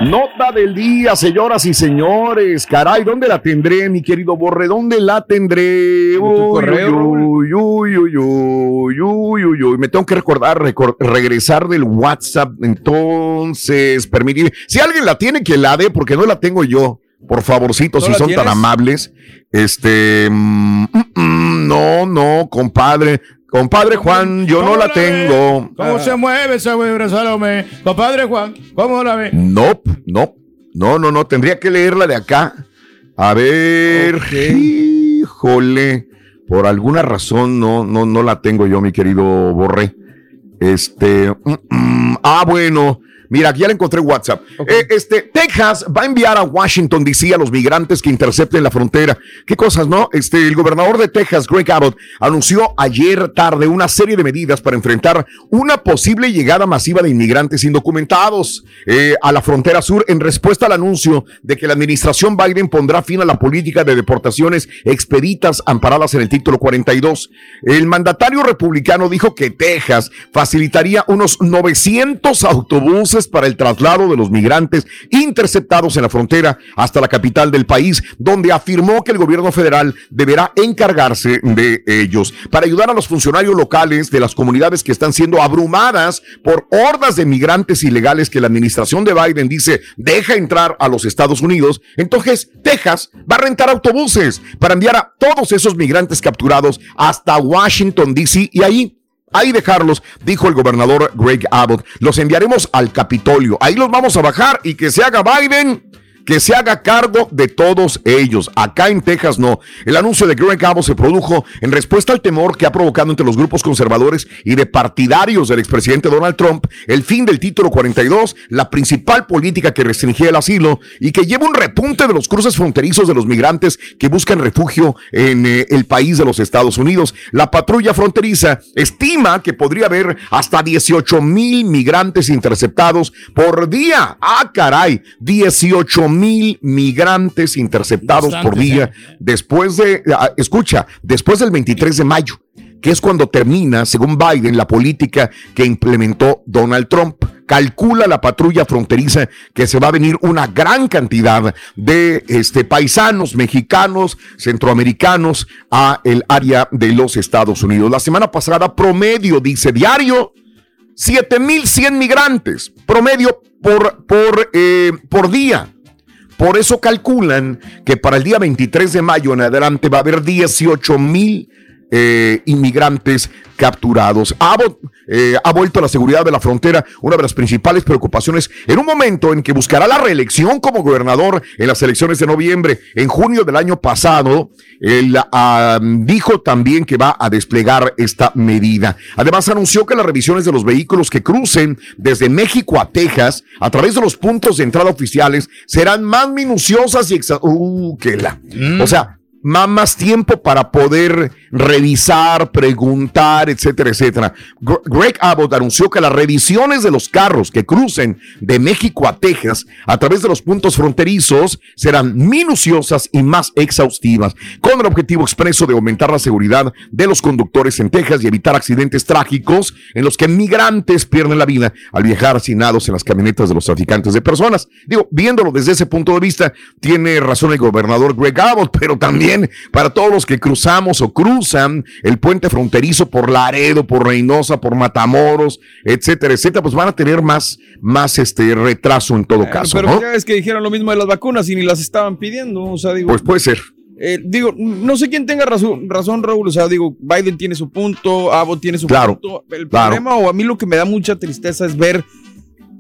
Nota del día, señoras y señores. Caray, ¿dónde la tendré, mi querido Borre? ¿Dónde la tendré? Uy, uy, uy, uy, uy, uy, uy, uy. Me tengo que recordar, recor- regresar del WhatsApp. Entonces, permitir. Si alguien la tiene, que la dé, porque no la tengo yo. Por favorcito, ¿No si son tan amables. Este, mm, mm, no, no, compadre. Compadre Juan, yo no ¿Cómo la tengo. ¿Cómo se mueve esa güey, Salome? Compadre Juan, ¿cómo la ve? No, no, no, no, no, tendría que leerla de acá. A ver, híjole, por alguna razón no, no, no la tengo yo, mi querido Borré. Este, mm, mm, ah, bueno. Mira, aquí ya la encontré en WhatsApp. Eh, este, Texas va a enviar a Washington DC a los migrantes que intercepten la frontera. Qué cosas, ¿no? Este, el gobernador de Texas, Greg Abbott, anunció ayer tarde una serie de medidas para enfrentar una posible llegada masiva de inmigrantes indocumentados eh, a la frontera sur en respuesta al anuncio de que la administración Biden pondrá fin a la política de deportaciones expeditas amparadas en el título 42. El mandatario republicano dijo que Texas facilitaría unos 900 autobuses para el traslado de los migrantes interceptados en la frontera hasta la capital del país, donde afirmó que el gobierno federal deberá encargarse de ellos para ayudar a los funcionarios locales de las comunidades que están siendo abrumadas por hordas de migrantes ilegales que la administración de Biden dice deja entrar a los Estados Unidos. Entonces, Texas va a rentar autobuses para enviar a todos esos migrantes capturados hasta Washington, D.C. y ahí Ahí dejarlos, dijo el gobernador Greg Abbott. Los enviaremos al Capitolio. Ahí los vamos a bajar y que se haga Biden que se haga cargo de todos ellos. Acá en Texas no. El anuncio de Greg Abbott se produjo en respuesta al temor que ha provocado entre los grupos conservadores y de partidarios del expresidente Donald Trump el fin del título 42, la principal política que restringía el asilo y que lleva un repunte de los cruces fronterizos de los migrantes que buscan refugio en eh, el país de los Estados Unidos. La patrulla fronteriza estima que podría haber hasta 18 mil migrantes interceptados por día. Ah, caray, 18 mil migrantes interceptados por día después de, ah, escucha, después del 23 de mayo, que es cuando termina, según Biden, la política que implementó Donald Trump. Calcula la patrulla fronteriza que se va a venir una gran cantidad de este, paisanos mexicanos, centroamericanos a el área de los Estados Unidos. La semana pasada, promedio, dice diario, 7100 migrantes, promedio por, por, eh, por día. Por eso calculan que para el día 23 de mayo en adelante va a haber 18 mil eh, inmigrantes capturados. Abbott eh, ha vuelto a la seguridad de la frontera una de las principales preocupaciones en un momento en que buscará la reelección como gobernador en las elecciones de noviembre. En junio del año pasado, él ah, dijo también que va a desplegar esta medida. Además, anunció que las revisiones de los vehículos que crucen desde México a Texas a través de los puntos de entrada oficiales serán más minuciosas y uh, que la. O sea, más, tiempo para poder revisar, preguntar, etcétera, etcétera. Gr- Greg Abbott anunció que las revisiones de los carros que crucen de México a Texas a través de los puntos fronterizos serán minuciosas y más exhaustivas, con el objetivo expreso de aumentar la seguridad de los conductores en Texas y evitar accidentes trágicos en los que migrantes pierden la vida al viajar hacinados en las camionetas de los traficantes de personas. Digo, viéndolo desde ese punto de vista, tiene razón el gobernador Greg Abbott, pero también para todos los que cruzamos o cruzan el puente fronterizo por Laredo, por Reynosa, por Matamoros, etcétera, etcétera, pues van a tener más, más este retraso en todo caso, Pero ¿no? ya es que dijeron lo mismo de las vacunas y ni las estaban pidiendo. O sea, digo. Pues puede ser. eh, digo, no sé quién tenga razón, razón, Raúl. O sea, digo, Biden tiene su punto, Abbott tiene su Claro, punto. El claro. problema, o a mí lo que me da mucha tristeza es ver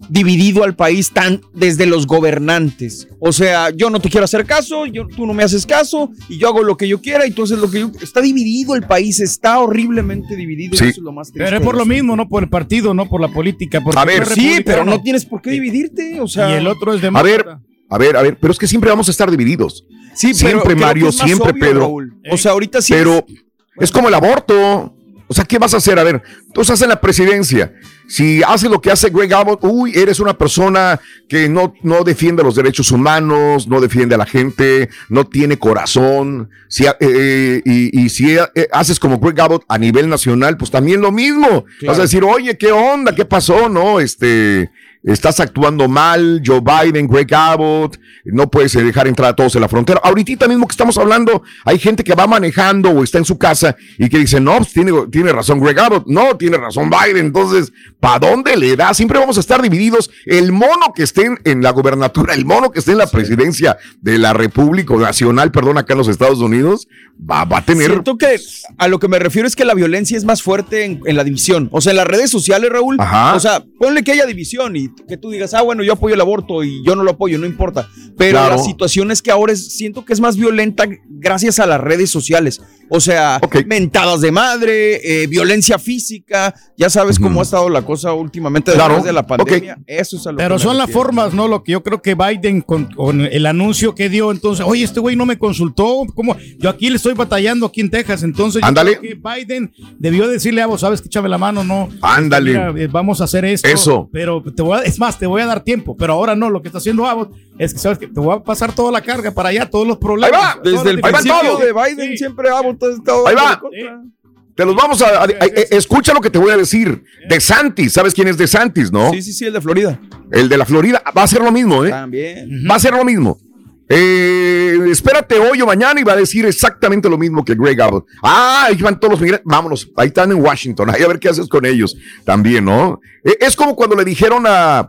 dividido al país tan desde los gobernantes. O sea, yo no te quiero hacer caso, yo, tú no me haces caso y yo hago lo que yo quiera y tú haces lo que yo está dividido el país, está horriblemente dividido. y Sí. eso es lo más triste. Pero es por lo mismo, no por el partido, no por la política. porque A ver, sí, pero no tienes por qué dividirte, o sea. Y el otro es A ver, a ver, a ver, pero es que siempre vamos a estar divididos. Sí, siempre Mario, es siempre obvio, Pedro. Raúl. O sea, ahorita sí. Pero es como el aborto. O sea, ¿qué vas a hacer? A ver, tú estás en la presidencia. Si haces lo que hace Greg Abbott, uy, eres una persona que no, no defiende los derechos humanos, no defiende a la gente, no tiene corazón. Si, eh, eh, y, y si eh, haces como Greg Abbott a nivel nacional, pues también lo mismo. Vas a decir, oye, ¿qué onda? ¿Qué pasó? No, este, estás actuando mal, Joe Biden, Greg Abbott, no puedes eh, dejar entrar a todos en la frontera. Ahorita mismo que estamos hablando, hay gente que va manejando o está en su casa y que dice, no, pues tiene, tiene razón Greg Abbott, no, tiene razón Biden, entonces, ¿para dónde le da? Siempre vamos a estar divididos. El mono que esté en, la gobernatura, el mono que esté en la presidencia de la República o Nacional, perdón, acá en los Estados Unidos, va, va a tener... Siento que a lo que me refiero es que la violencia es más fuerte en, en la división. O sea, en las redes sociales, Raúl. Ajá. O sea, ponle que haya división y que tú digas, ah, bueno, yo apoyo el aborto y yo no lo apoyo, no importa. Pero Claro. la situación es que ahora es- siento que es más violenta gracias a las redes sociales. O sea, mentadas de madre, eh, violencia física. Ya sabes cómo ha estado la cosa últimamente Claro. después de la pandemia. Eso es a lo Pero que son las formas, ¿no? Lo que yo creo que Biden con, con el anuncio que dio, entonces, oye, este güey no me consultó, ¿cómo? Yo aquí le estoy batallando aquí en Texas, entonces yo Ándale. creo que Biden debió decirle a vos, sabes que échame la mano, no. Ándale. Mira, eh, vamos a hacer esto. Eso. Pero te voy a, es más, te voy a dar tiempo, pero ahora no, lo que está haciendo Abbott es que sabes que te voy a pasar toda la carga para allá, todos los problemas. Ahí va, Desde el principio de Biden siempre Ahí va. Te los vamos a, a- a- escucha lo que te voy a decir. De Santis, ¿sabes quién es De Santis, no? Sí, sí, sí, el de Florida. El de la Florida va a ser lo mismo, ¿eh? También. Va a ser lo mismo. Eh, espérate hoy o mañana y va a decir exactamente lo mismo que Greg Abbott. Ah, ahí van todos los migrantes. Vámonos, ahí están en Washington. Ahí a ver qué haces con ellos también, ¿no? Eh, es como cuando le dijeron a,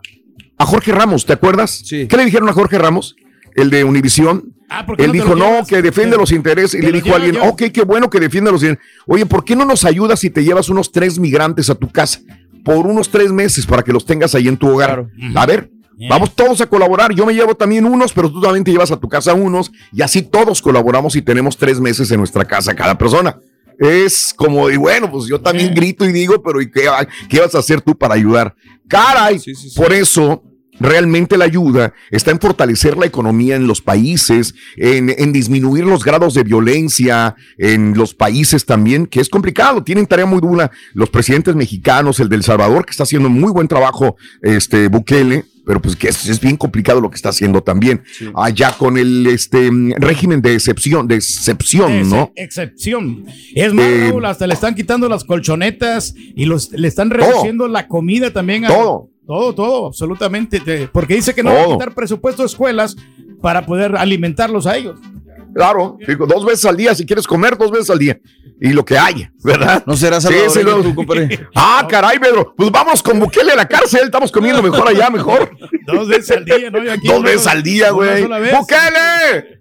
a Jorge Ramos, ¿te acuerdas? Sí. ¿Qué le dijeron a Jorge Ramos? El de Univisión. Ah, ¿por qué Él no dijo, no, que defiende los intereses. Y le dijo a alguien, yo. ok, qué bueno que defiende los intereses. Oye, ¿por qué no nos ayudas si te llevas unos tres migrantes a tu casa? Por unos tres meses para que los tengas ahí en tu hogar. A ver, Vamos todos a colaborar. Yo me llevo también unos, pero tú también te llevas a tu casa unos y así todos colaboramos y tenemos tres meses en nuestra casa cada persona. Es como, y bueno, pues yo también grito y digo, pero ¿y qué, qué vas a hacer tú para ayudar? Caray, por eso realmente la ayuda está en fortalecer la economía en los países, en, en, disminuir los grados de violencia en los países también, que es complicado. Tienen tarea muy dura los presidentes mexicanos, el del Salvador, que está haciendo muy buen trabajo, este Bukele. Pero pues que es, es bien complicado lo que está haciendo también allá con el este régimen de excepción, de excepción, ¿no? Excepción. Es más, Eh, Raúl, hasta le están quitando las colchonetas y los, le están reduciendo la comida también. a- Todo. Todo, todo, absolutamente. te- Porque dice que no va a quitar presupuesto de escuelas para poder alimentarlos a ellos. Claro, digo, dos veces al día, si quieres comer, dos veces al día. Y lo que haya, ¿verdad? No será Sí, salvadoreño sí, lo- tú, compadre. Ah, caray, Pedro. Pues vamos con Bukele a la cárcel. Estamos comiendo mejor allá, mejor. Dos veces al día, ¿no? Aquí Dos veces al día, güey. ¡Bukele!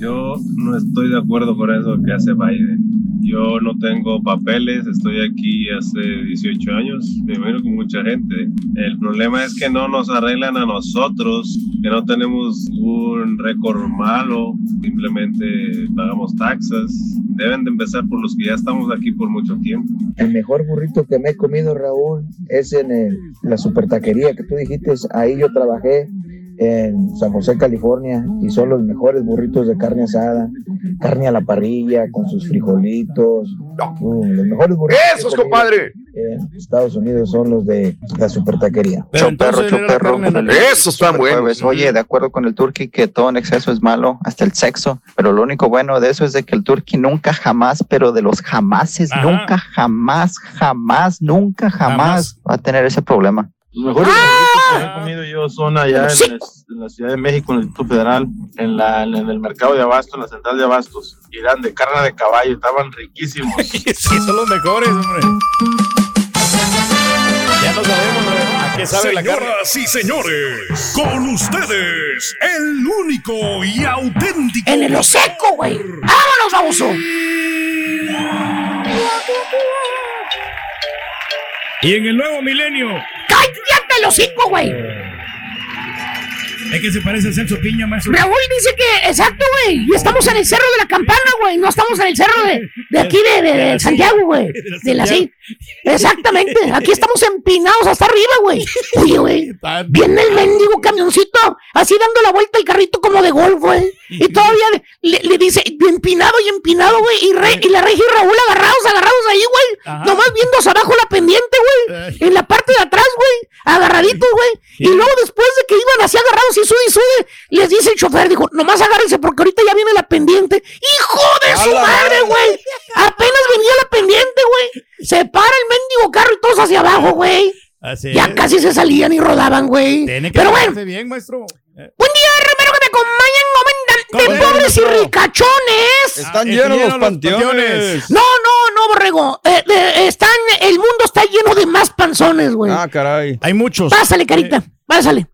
Yo no estoy de acuerdo con eso que hace Biden. Yo no tengo papeles, estoy aquí hace 18 años, me imagino con mucha gente. El problema es que no nos arreglan a nosotros, que no tenemos un récord malo, simplemente pagamos taxas. Deben de empezar por los que ya estamos aquí por mucho tiempo. El mejor burrito que me he comido, Raúl, es en el- la super taquería que tú dijiste. Ahí yo trabajé en San José, California, y son los mejores burritos de carne asada, carne a la parrilla, con sus frijolitos. Uh, los mejores burritos. ¡Esos, compadre! En Estados Unidos son los de la super taquería. Choperro, choperro. Esos están buenos. Oye, de acuerdo con el turkey que todo en exceso es malo, hasta el sexo, pero lo único bueno de eso es de que el turkey nunca jamás, pero de los jamases, Ajá. nunca jamás, jamás, nunca jamás, va a tener ese problema. Los mejores burritos que he comido yo son allá en, la- en la Ciudad de México, en el Distrito Federal, en, la, en el mercado de abastos, en la central de abastos. Y eran de carne de caballo, estaban riquísimos. Sí, son los mejores, hombre. Ya no sabemos a qué sabe la carne. Señoras y señores, con ustedes, el único y auténtico. En el seco, güey. ¡Vámonos, baboso! Y en el nuevo milenio. ¡Cállate el hocico, güey! Es que se parece a Celso Piña, maestro. Raúl dice que, exacto, güey. Y estamos en el cerro de la campana, güey. No estamos en el cerro de, de aquí de, de- de Santiago, güey. De la sí. Exactamente. Aquí estamos empinados hasta arriba, güey. Oye, güey. Viene el mendigo camioncito, así dando la vuelta el carrito como de golf, güey. Y todavía le, le dice, empinado y empinado, güey. Y, Re- y la Regi y Raúl agarrados, agarrados ahí, güey. Nomás viendo hacia abajo la pendiente, güey. En la parte de atrás, güey. Agarraditos, güey. Y luego después de que iban así agarrados y sube y sube, les dice el chofer, dijo, nomás agárrense porque ahorita ya viene la pendiente. ¡Hijo de su ¡A la madre, güey! Apenas venía la pendiente, güey. Se para el mendigo carro y todos hacia abajo, güey. Así Ya es. casi se salían y rodaban, güey. Tiene que Pero bueno, bien, maestro. buen día, Romero, que me acompañan, comandante, pobres y ricachones. Están llenos los panteones. No, no, no, borrego. Eh, eh, están, el mundo está lleno de más panzones, güey. Ah, caray. Hay muchos. Pásale, carita, pásale.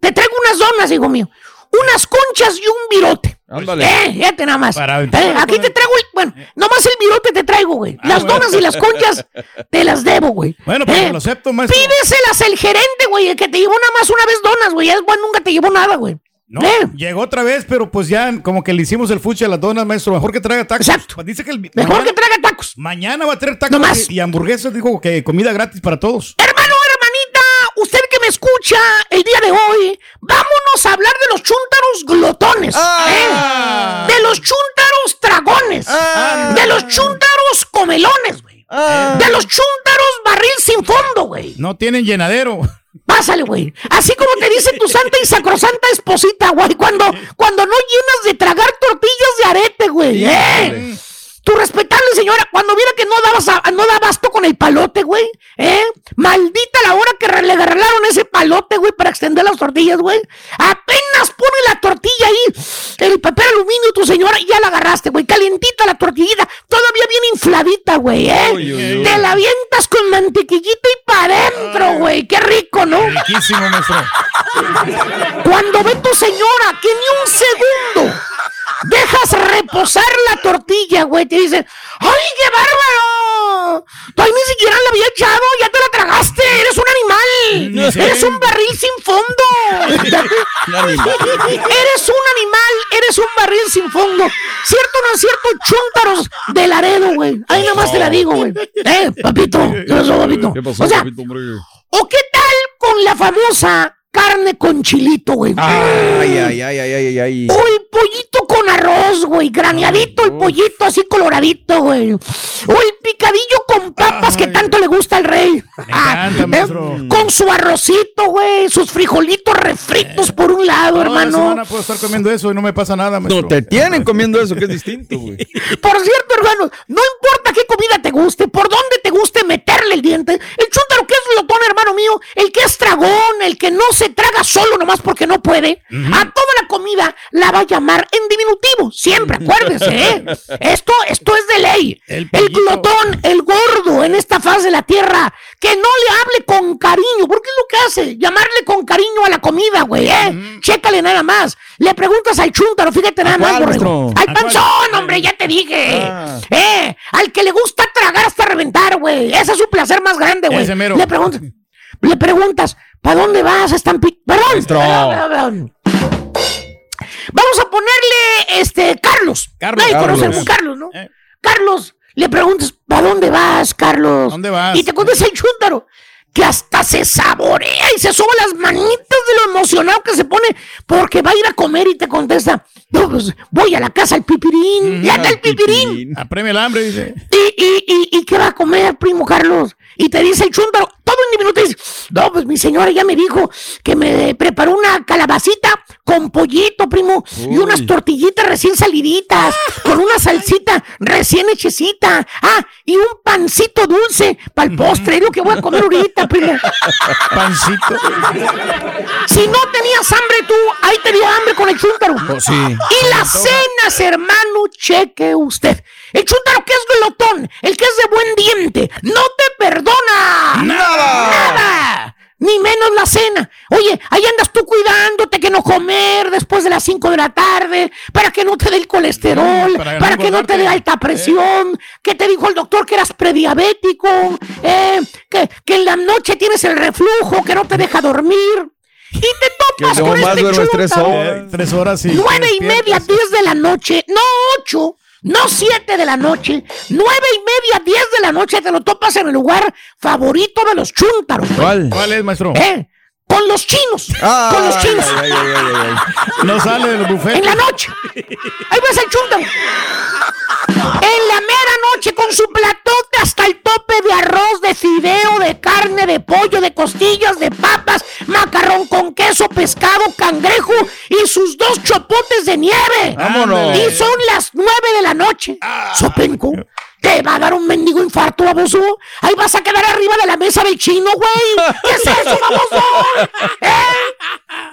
Te traigo unas donas, hijo mío. Unas conchas y un virote. Ándale. Eh, fíjate nada más. Para Eh, aquí te traigo el. Bueno, nomás el virote te traigo, güey. Las bueno. donas y las conchas te las debo, güey. Bueno, pues Eh, lo acepto, maestro. Pídeselas el gerente, güey, el que te llevó nada más una vez donas, güey. Es bueno, nunca te llevó nada, güey. No, llegó otra vez, pero pues ya como que le hicimos el fuchi a las donas, maestro. Mejor que traiga tacos. Exacto. Dice que el, Mejor que traiga tacos. Mañana va a traer tacos No más. y, y hamburguesas. Dijo que comida gratis para todos. Hermano, me escucha el día de hoy, vámonos a hablar de los chúntaros glotones. ¿eh? De los chúntaros dragones. De los chúntaros comelones, güey. De los chúntaros barril sin fondo, güey. No tienen llenadero. Pásale, güey. Así como te dice tu santa y sacrosanta esposita, güey. Cuando, cuando no llenas de tragar tortillas de arete, güey. ¿eh? Tu respetable señora, cuando viera que no dabas a- no da abasto con el palote, güey. ¿Eh? Maldita la hora que le regalaron ese palote, güey, para extender las tortillas, güey. Apenas pone la tortilla ahí, el papel aluminio, tu señora, y ya la agarraste, güey. Calientita la tortillita, todavía bien infladita, güey, ¿eh? Uy, uy, uy. Te la avientas con mantequillita y para adentro, güey. Qué rico, ¿no? Riquísimo, maestro. Cuando ve tu señora que ni un segundo dejas reposar la tortilla, güey, te dice, ¡ay, qué bárbaro! Todavía ni siquiera la había echado, ya te la tragaste, eres un animal, eres un barril sin fondo. eres un animal, eres un barril sin fondo. ¿Cierto o no es cierto? Chúntaros de Laredo, güey. Ahí nada más te la digo, güey. Eh, papito, ¿qué pasó, papito? o sea, ¿o qué tal con la famosa carne con chilito, güey? Ay, ay, ay, ay, ay, ay. O el güey. Graneadito el pollito así coloradito, güey. O el picadillo con papas que tanto le gusta al rey. Ah, ¿eh? Con su arrocito, güey. Sus frijolitos refritos por un lado, Toda la hermano. semana puedo estar comiendo eso y no me pasa nada, maestro. No te tienen comiendo eso, que es distinto, güey. Por cierto, hermano, no importa qué comida te guste, por dónde te guste meterle el diente. El chúntaro que es glotón, hermano mío, el que es tragón, el que no se traga solo nomás porque no puede, a toda la comida la va a llamar en diminutivo. Siempre, acuérdese, ¿eh? Esto, esto es de ley. El, glotón, el gordo en esta faz de la tierra, que no le hable con cariño, porque es lo que hace, llamarle con cariño a la comida, güey, ¿eh? Chécale nada más. Le preguntas al chúntaro, fíjate nada más, borrego. Al panzón, hombre, ya te dije. Ah. Eh, al que le gusta tragar hasta reventar, güey. Ese es su placer más grande, güey. Le preguntas, le preguntas, ¿para dónde vas, Maestro. perdón, perdón, perdón. Vamos a ponerle, este, Carlos. Carlos. Nadie Carlos. conoce a Carlos, ¿no? Eh. Carlos, le preguntas, ¿para dónde vas, Carlos? ¿Dónde vas? Y te contesta el chúntaro, que hasta se saborea y se soba las manitas de lo emocionado que se pone porque va a ir a comer y te contesta, no, pues voy a la casa al pipirín. Ya está el pipirín. Apreme el hambre, dice. ¿Y, y, y, y qué va a comer, primo Carlos? Y te dice el chúntaro, todo en diminuto, dice, no, pues mi señora ya me dijo que me preparó una calabacita con pollito, primo, y unas tortillitas recién saliditas, con una salsita recién hechecita, ah, y un pancito dulce para el postre, es lo que voy a comer ahorita, primo. Pancito. Si no tenías hambre tú, ahí te dio hambre con el chúntaro. Oh, sí. Y las cenas, hermano, cheque usted. El chúntaro que es glotón, el que es de buen diente, no te perdona. Nada. Nada. Ni menos la cena. Oye, ahí andas tú cuidándote que no comer después de las 5 de la tarde, para que no te dé el colesterol, para para, no que no te dé alta presión, que te dijo el doctor que eras prediabético, eh, que, que en la noche tienes el reflujo, que no te deja dormir. Y te Que topas con este duermes tres horas. Eh, tres horas y. Nueve y media, diez de la noche, no ocho, no siete de la noche, nueve y media, diez de la noche te lo topas en el lugar favorito de los chúntaros. güey. ¿Cuál? ¿Cuál es, maestro? ¿Eh? Con los chinos, Ah, con los chinos. ay, ay, ay, ay, ay. No sale de los bufetes. En la noche. Ahí ves el chúntaro. En la noche con su platote hasta el tope de arroz, de fideo, de carne, de pollo, de costillas, de papas, macarrón con queso, pescado, cangrejo y sus dos chopotes de nieve. Vámonos. Y son las nueve de la noche. Sopenco. Te va a dar un mendigo infarto, baboso. Ahí vas a quedar arriba de la mesa del chino, güey. ¿Qué es eso, baboso? ¿Eh?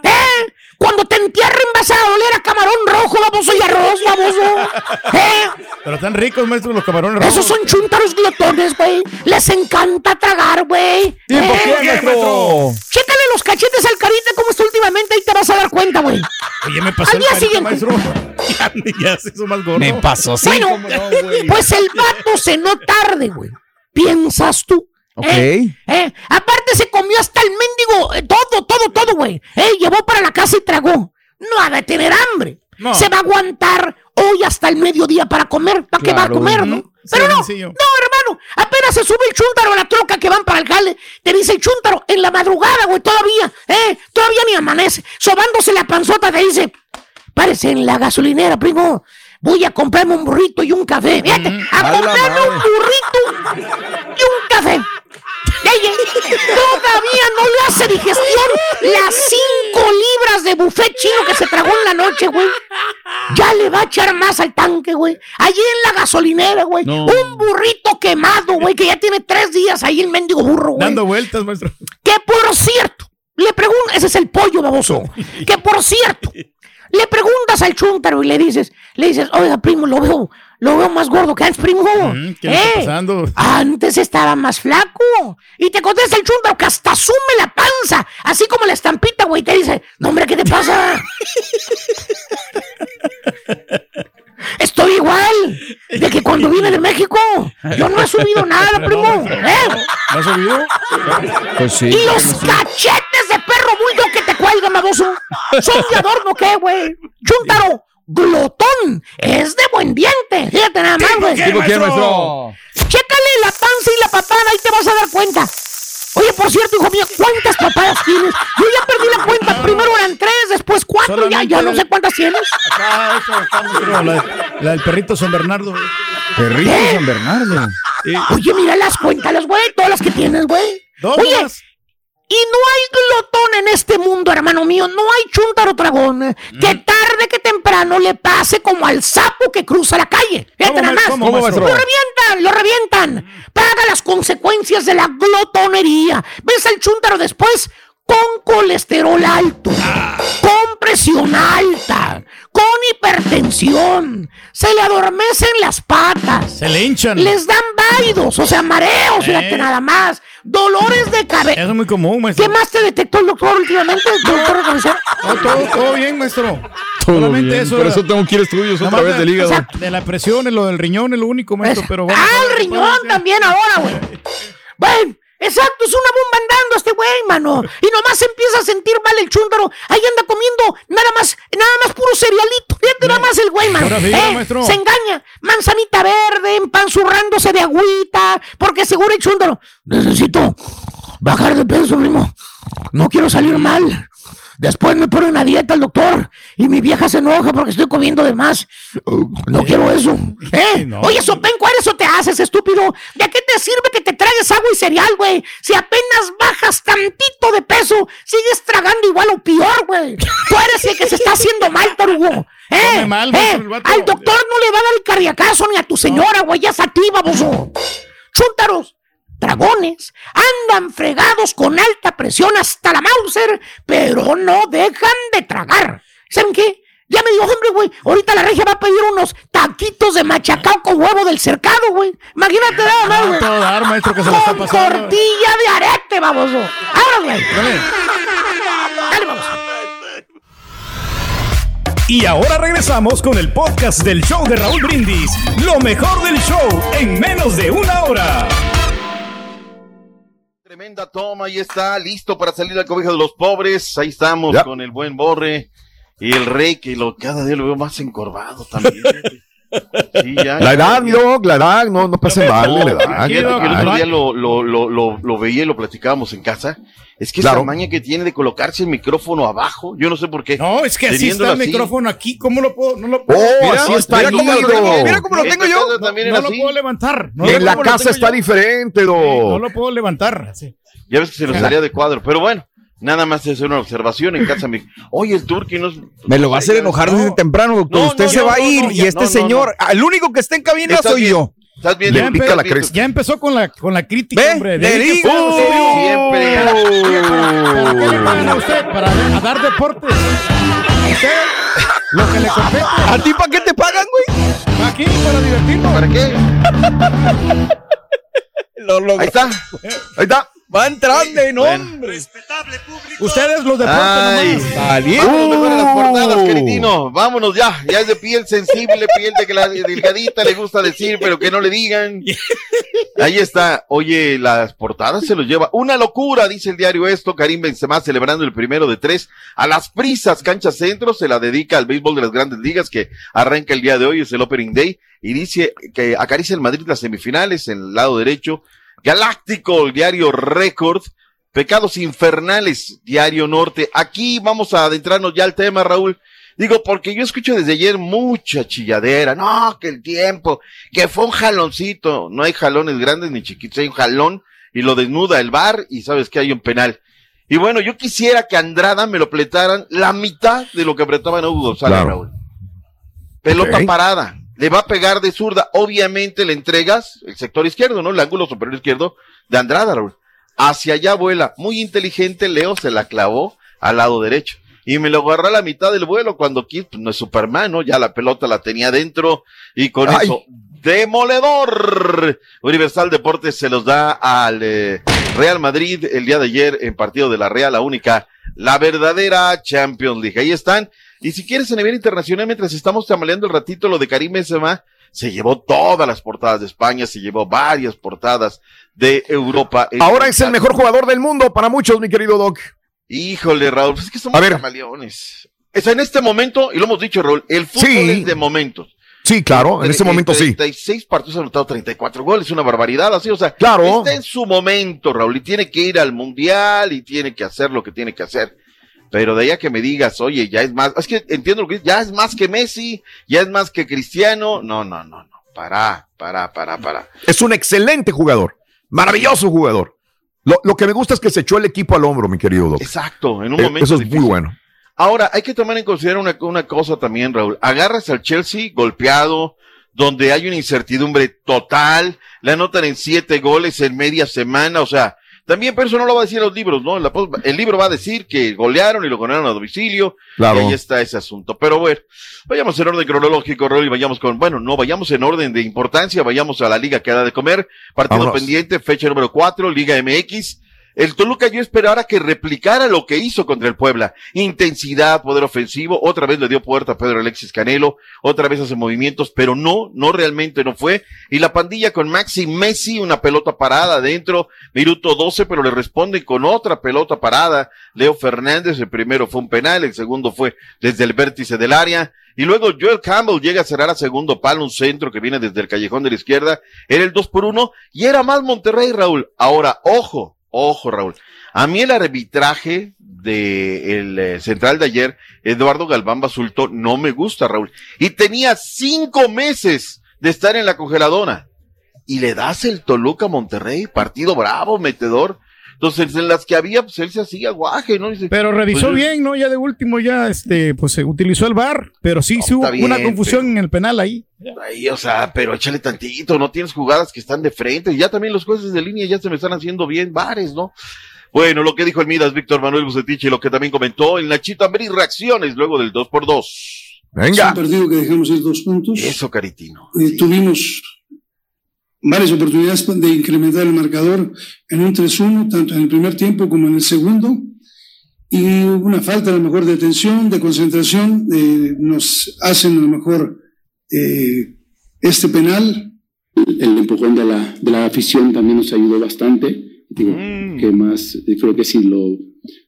¿Eh? Cuando te entierren vas a oler a camarón rojo, baboso, y arroz, baboso. ¿Eh? Pero están ricos, maestro, los camarones rojos. Esos son chúntaros glotones, güey. Les encanta tragar, güey. ¿Tiempo ¿Eh? qué, maestro? Chécale los cachetes al carita como está últimamente, ahí te vas a dar cuenta, güey. Oye, me pasó Al el día carita, siguiente. maestro. Ya, ya se hizo más gordo. Me pasó, sí. bueno, no, pues el vato cenó tarde, güey. ¿Piensas tú? Ok. ¿Eh? ¿Eh? Aparte se comió hasta el mendigo, eh, todo, todo, todo, güey. Eh, llevó para la casa y tragó. no ha de tener hambre. No. Se va a aguantar hoy hasta el mediodía para comer. ¿Para qué va a Claro. comer, no? Pero no, sencillo. no, hermano. Apenas se sube el chúntaro a la troca que van para el jale. Te dice el chúntaro en la madrugada, güey, todavía, ¿eh? Todavía ni amanece. Sobándose la panzota te dice, párese en la gasolinera, primo. Voy a comprarme un burrito y un café. Fíjate, a a comprarme un burrito y un café. Todavía no le hace digestión las cinco libras de buffet chino que se tragó en la noche, güey. Ya le va a echar más al tanque, güey. Allí en la gasolinera, güey. No. Un burrito quemado, güey, que ya tiene tres días ahí el mendigo burro, güey. Dando vueltas, maestro. Que por cierto, le pregunto, ese es el pollo baboso. Que por cierto, le preguntas al chúntaro y le dices, le dices, oiga, primo, lo veo, lo veo más gordo que antes, primo. Mm, ¿Qué está ¿Eh? pasando? Antes estaba más flaco. Y te contesta el chúntaro que hasta sume la panza, así como la estampita, güey. Te dice, no, hombre, ¿qué te pasa? Estoy igual de que cuando vine de México. Yo no he subido nada, primo. ¿Eh? ¿No has subido? Pues sí. Y los cachetes cuelgan, baboso. ¿Son de adorno qué, güey? Chúntaro, glotón. Es de buen diente. Fíjate nada más, güey. ¿Tipo quién, maestro? Chécale la panza y la papada, ahí te vas a dar cuenta. Oye, por cierto, hijo mío, ¿cuántas papadas tienes? Yo ya perdí la cuenta. Primero eran tres, después cuatro, ya, ya no sé cuántas tienes. Acá, la, la del perrito San Bernardo. Perrito ¿Qué? San Bernardo. Oye, mira las cuéntalas, güey, todas las que tienes, güey. Oye. Y no hay glotón en este mundo, hermano mío. No hay chúntaro dragón que tarde que temprano le pase como al sapo que cruza la calle. Fíjate ¿Cómo, nada más. cómo, lo revientan, lo revientan. Paga las consecuencias de la glotonería. Ves al chúntaro después con colesterol alto, con presión alta, con hipertensión. Se le adormecen las patas. Se le hinchan. Les dan válidos, o sea, mareos, fíjate Eh. nada más. Dolores de cabeza. Eso es muy común, maestro. ¿Qué más te detectó el doctor últimamente? doctor? No, todo, todo bien, maestro. Todo Solamente bien. eso Por eso tengo que ir a estudios otra vez de- del hígado. De la presión, lo del riñón es lo único, maestro, pero bueno. ah, el riñón también ahora, güey. Bueno, exacto, es una bomba andando este güey, mano. Y nomás empieza a sentir mal el chúndaro. Ahí anda comiendo nada más, nada más puro cerealito. Fíjate nada más el güey, mano. Eh, se engaña. Manzanita verde, empanzurrándose de agüita. Porque seguro el chúndaro. Necesito bajar de peso, primo. No quiero salir mal. Después me ponen a dieta el doctor y mi vieja se enoja porque estoy comiendo de más. No quiero eso. ¿Eh? No. Oye, Sopenco, eso te haces, estúpido. ¿De qué te sirve que te tragues agua y cereal, güey? Si apenas bajas tantito de peso, sigues tragando igual o peor, güey. Tú eres el que se está haciendo mal, tarugo. ¿Eh? Mal, ¿Eh? Al doctor no le va a dar el cardiacazo ni a tu señora, güey. Ya es a ti, baboso. Chúntaros, dragones, andan fregados con alta presión hasta la Mauser, pero no dejan de tragar. ¿Saben qué? Ya me dijo, hombre, güey, ahorita la regia va a pedir unos taquitos de machacao con huevo del cercado, güey. Imagínate nada más, No, güey. todo dar, maestro, que se lo está Con pasando. tortilla de arete, baboso. Ahora, güey. Dale. Dale, baboso. Y ahora regresamos con el podcast del show de Raúl Brindis. Lo mejor del show en menos de una hora. Tremenda toma, ahí está, listo para salir al cobijo de los pobres. Ahí estamos Ya. con el buen Borre y el rey, que lo, cada día lo veo más encorvado también. Sí, ya, La edad, ya. Doc, la edad, no, no pase mal, la edad. Que el la otro día lo, lo, lo, lo, lo veía y lo platicábamos en casa. Es que Claro. esa maña que tiene de colocarse el micrófono abajo, yo no sé por qué. No, es que así está el así. micrófono aquí. ¿Cómo lo puedo? No lo puedo. Oh, Mira, así está mira cómo lo tengo, mira cómo lo tengo yo. No era lo puedo levantar. No En la casa está yo. diferente, Sí. No lo puedo levantar. sí. Ya ves que se nos salía de cuadro, pero bueno, nada más es una observación en casa. Me... Oye, el turqui nos... Me lo va a hacer enojar No. desde temprano, doctor. No, Usted no, se no, va a ir no, y este no, no, señor, el único que está en cabina soy bien. yo. ¿Estás bien? Le Ya, pica empe- la cresta. ya empezó con la, con la crítica, ¿Ve? hombre. Le digo. serio. Siempre. ¿para, para qué le pagan a usted? ¿Para a dar deportes? ¿Usted? Lo que le compete. ¿A ti para qué te pagan, güey? Aquí, para divertirnos. ¿Para qué? Lo logró. Ahí está. Ahí está. Va entrando, no, hombre. Ustedes los deportes Ay, nomás. Vámonos las portadas, queridino. Vámonos ya. Ya es de piel sensible, piel de que la delgadita le gusta decir, pero que no le digan. Ahí está. Oye, las portadas se los lleva. Una locura, dice el diario esto. Karim Benzema celebrando el primero de tres. A las prisas, cancha centro, se la dedica al béisbol de las grandes ligas que arranca el día de hoy, es el Opening Day. Y dice que acaricia el Madrid las semifinales en el lado derecho. Galáctico, el diario Record. Pecados infernales, diario Norte. Aquí vamos a adentrarnos ya al tema, Raúl. Digo, porque yo escucho desde ayer mucha chilladera. No, que el tiempo, que fue un jaloncito. No hay jalones grandes ni chiquitos, hay un jalón y lo desnuda el bar y sabes que hay un penal. Y bueno, yo quisiera que Andrada me lo pletaran la mitad de lo que apretaba en Hugo González, Claro. Raúl. Pelota parada. Le va a pegar de zurda. Obviamente le entregas el sector izquierdo, ¿no? El ángulo superior izquierdo de Andrada, Raúl. Hacia allá vuela. Muy inteligente, Leo se la clavó al lado derecho. Y me lo agarró a la mitad del vuelo cuando Kid, pues no es Superman, ¿no? Ya la pelota la tenía dentro y con Ay. eso, demoledor. Universal Deportes se los da al eh, Real Madrid el día de ayer en partido de la Real, la única, la verdadera Champions League. Ahí están. Y si quieres a nivel internacional, mientras estamos tamaleando el ratito lo de Karim Benzema, se llevó todas las portadas de España, se llevó varias portadas de Europa. Ahora es el mejor jugador del mundo para muchos, mi querido Doc. Híjole, Raúl, pues es que somos A ver. camaleones. Sea, en este momento, y lo hemos dicho, Raúl, el fútbol Sí. es de momentos. Sí, claro, en este momento sí. 36 partidos anotado 34 goles, una barbaridad, así, o sea, Claro. está en su momento, Raúl, y tiene que ir al mundial y tiene que hacer lo que tiene que hacer. Pero de allá que me digas, oye, ya es más, es que entiendo lo que ya es más que Messi, ya es más que Cristiano, no, no, no, no, para, para, para, para. Es un excelente jugador. Maravilloso jugador. Lo, lo que me gusta es que se echó el equipo al hombro, mi querido Doc. Exacto, en un Eh, momento Eso es difícil. muy bueno. Ahora, hay que tomar en consideración una, una cosa también, Raúl. Agarras al Chelsea golpeado, donde hay una incertidumbre total, le anotan en siete goles en media semana, o sea, también, pero eso no lo va a decir en los libros, ¿no? La el libro va a decir que golearon y lo ganaron a domicilio, Claro. y ahí está ese asunto. Pero bueno, vayamos en orden cronológico, Raúl, y vayamos con, bueno, no, vayamos en orden de importancia, vayamos a la liga que da de comer, partido Vámonos. pendiente, fecha número cuatro, Liga MX. El Toluca yo esperara que replicara lo que hizo contra el Puebla. Intensidad, poder ofensivo, otra vez le dio puerta a Pedro Alexis Canelo, otra vez hace movimientos, pero no, no realmente no fue. Y la pandilla con Maxi Messi, una pelota parada adentro, minuto 12, pero le responden con otra pelota parada. Leo Fernández, el primero fue un penal, el segundo fue desde el vértice del área. Y luego Joel Campbell llega a cerrar a segundo palo, un centro que viene desde el callejón de la izquierda. Era el 2 por 1 y era más Monterrey, Raúl. Ahora, ojo, ojo, Raúl. A mí el arbitraje de el eh, central de ayer, Eduardo Galván Basulto, no me gusta, Raúl. Y tenía cinco meses de estar en la congeladora. Y le das el Toluca Monterrey, partido bravo, metedor. Entonces, en las que había, pues él se hacía guaje, ¿no? Dice, Pero revisó pues, bien, ¿no? Ya de último, ya este, pues se utilizó el VAR, pero sí, sí hubo bien, una confusión en el penal ahí. Ahí, o sea, pero échale tantito, no tienes jugadas que están de frente, y ya también los jueces de línea ya se me están haciendo bien bares, ¿no? Bueno, lo que dijo el Midas Víctor Manuel Bucetich y lo que también comentó el Nachito Ambrí, reacciones luego del 2 por 2 Venga. Es un partido que dejamos ir dos puntos. Eso, Caritino. Eh, Tuvimos varias oportunidades de incrementar el marcador en un 3-1, tanto en el primer tiempo como en el segundo. Y una falta a lo mejor de atención, de concentración. eh, nos hacen a lo mejor eh, este penal. el empujón de la, de la afición también nos ayudó bastante. Digo, que más, creo que si lo,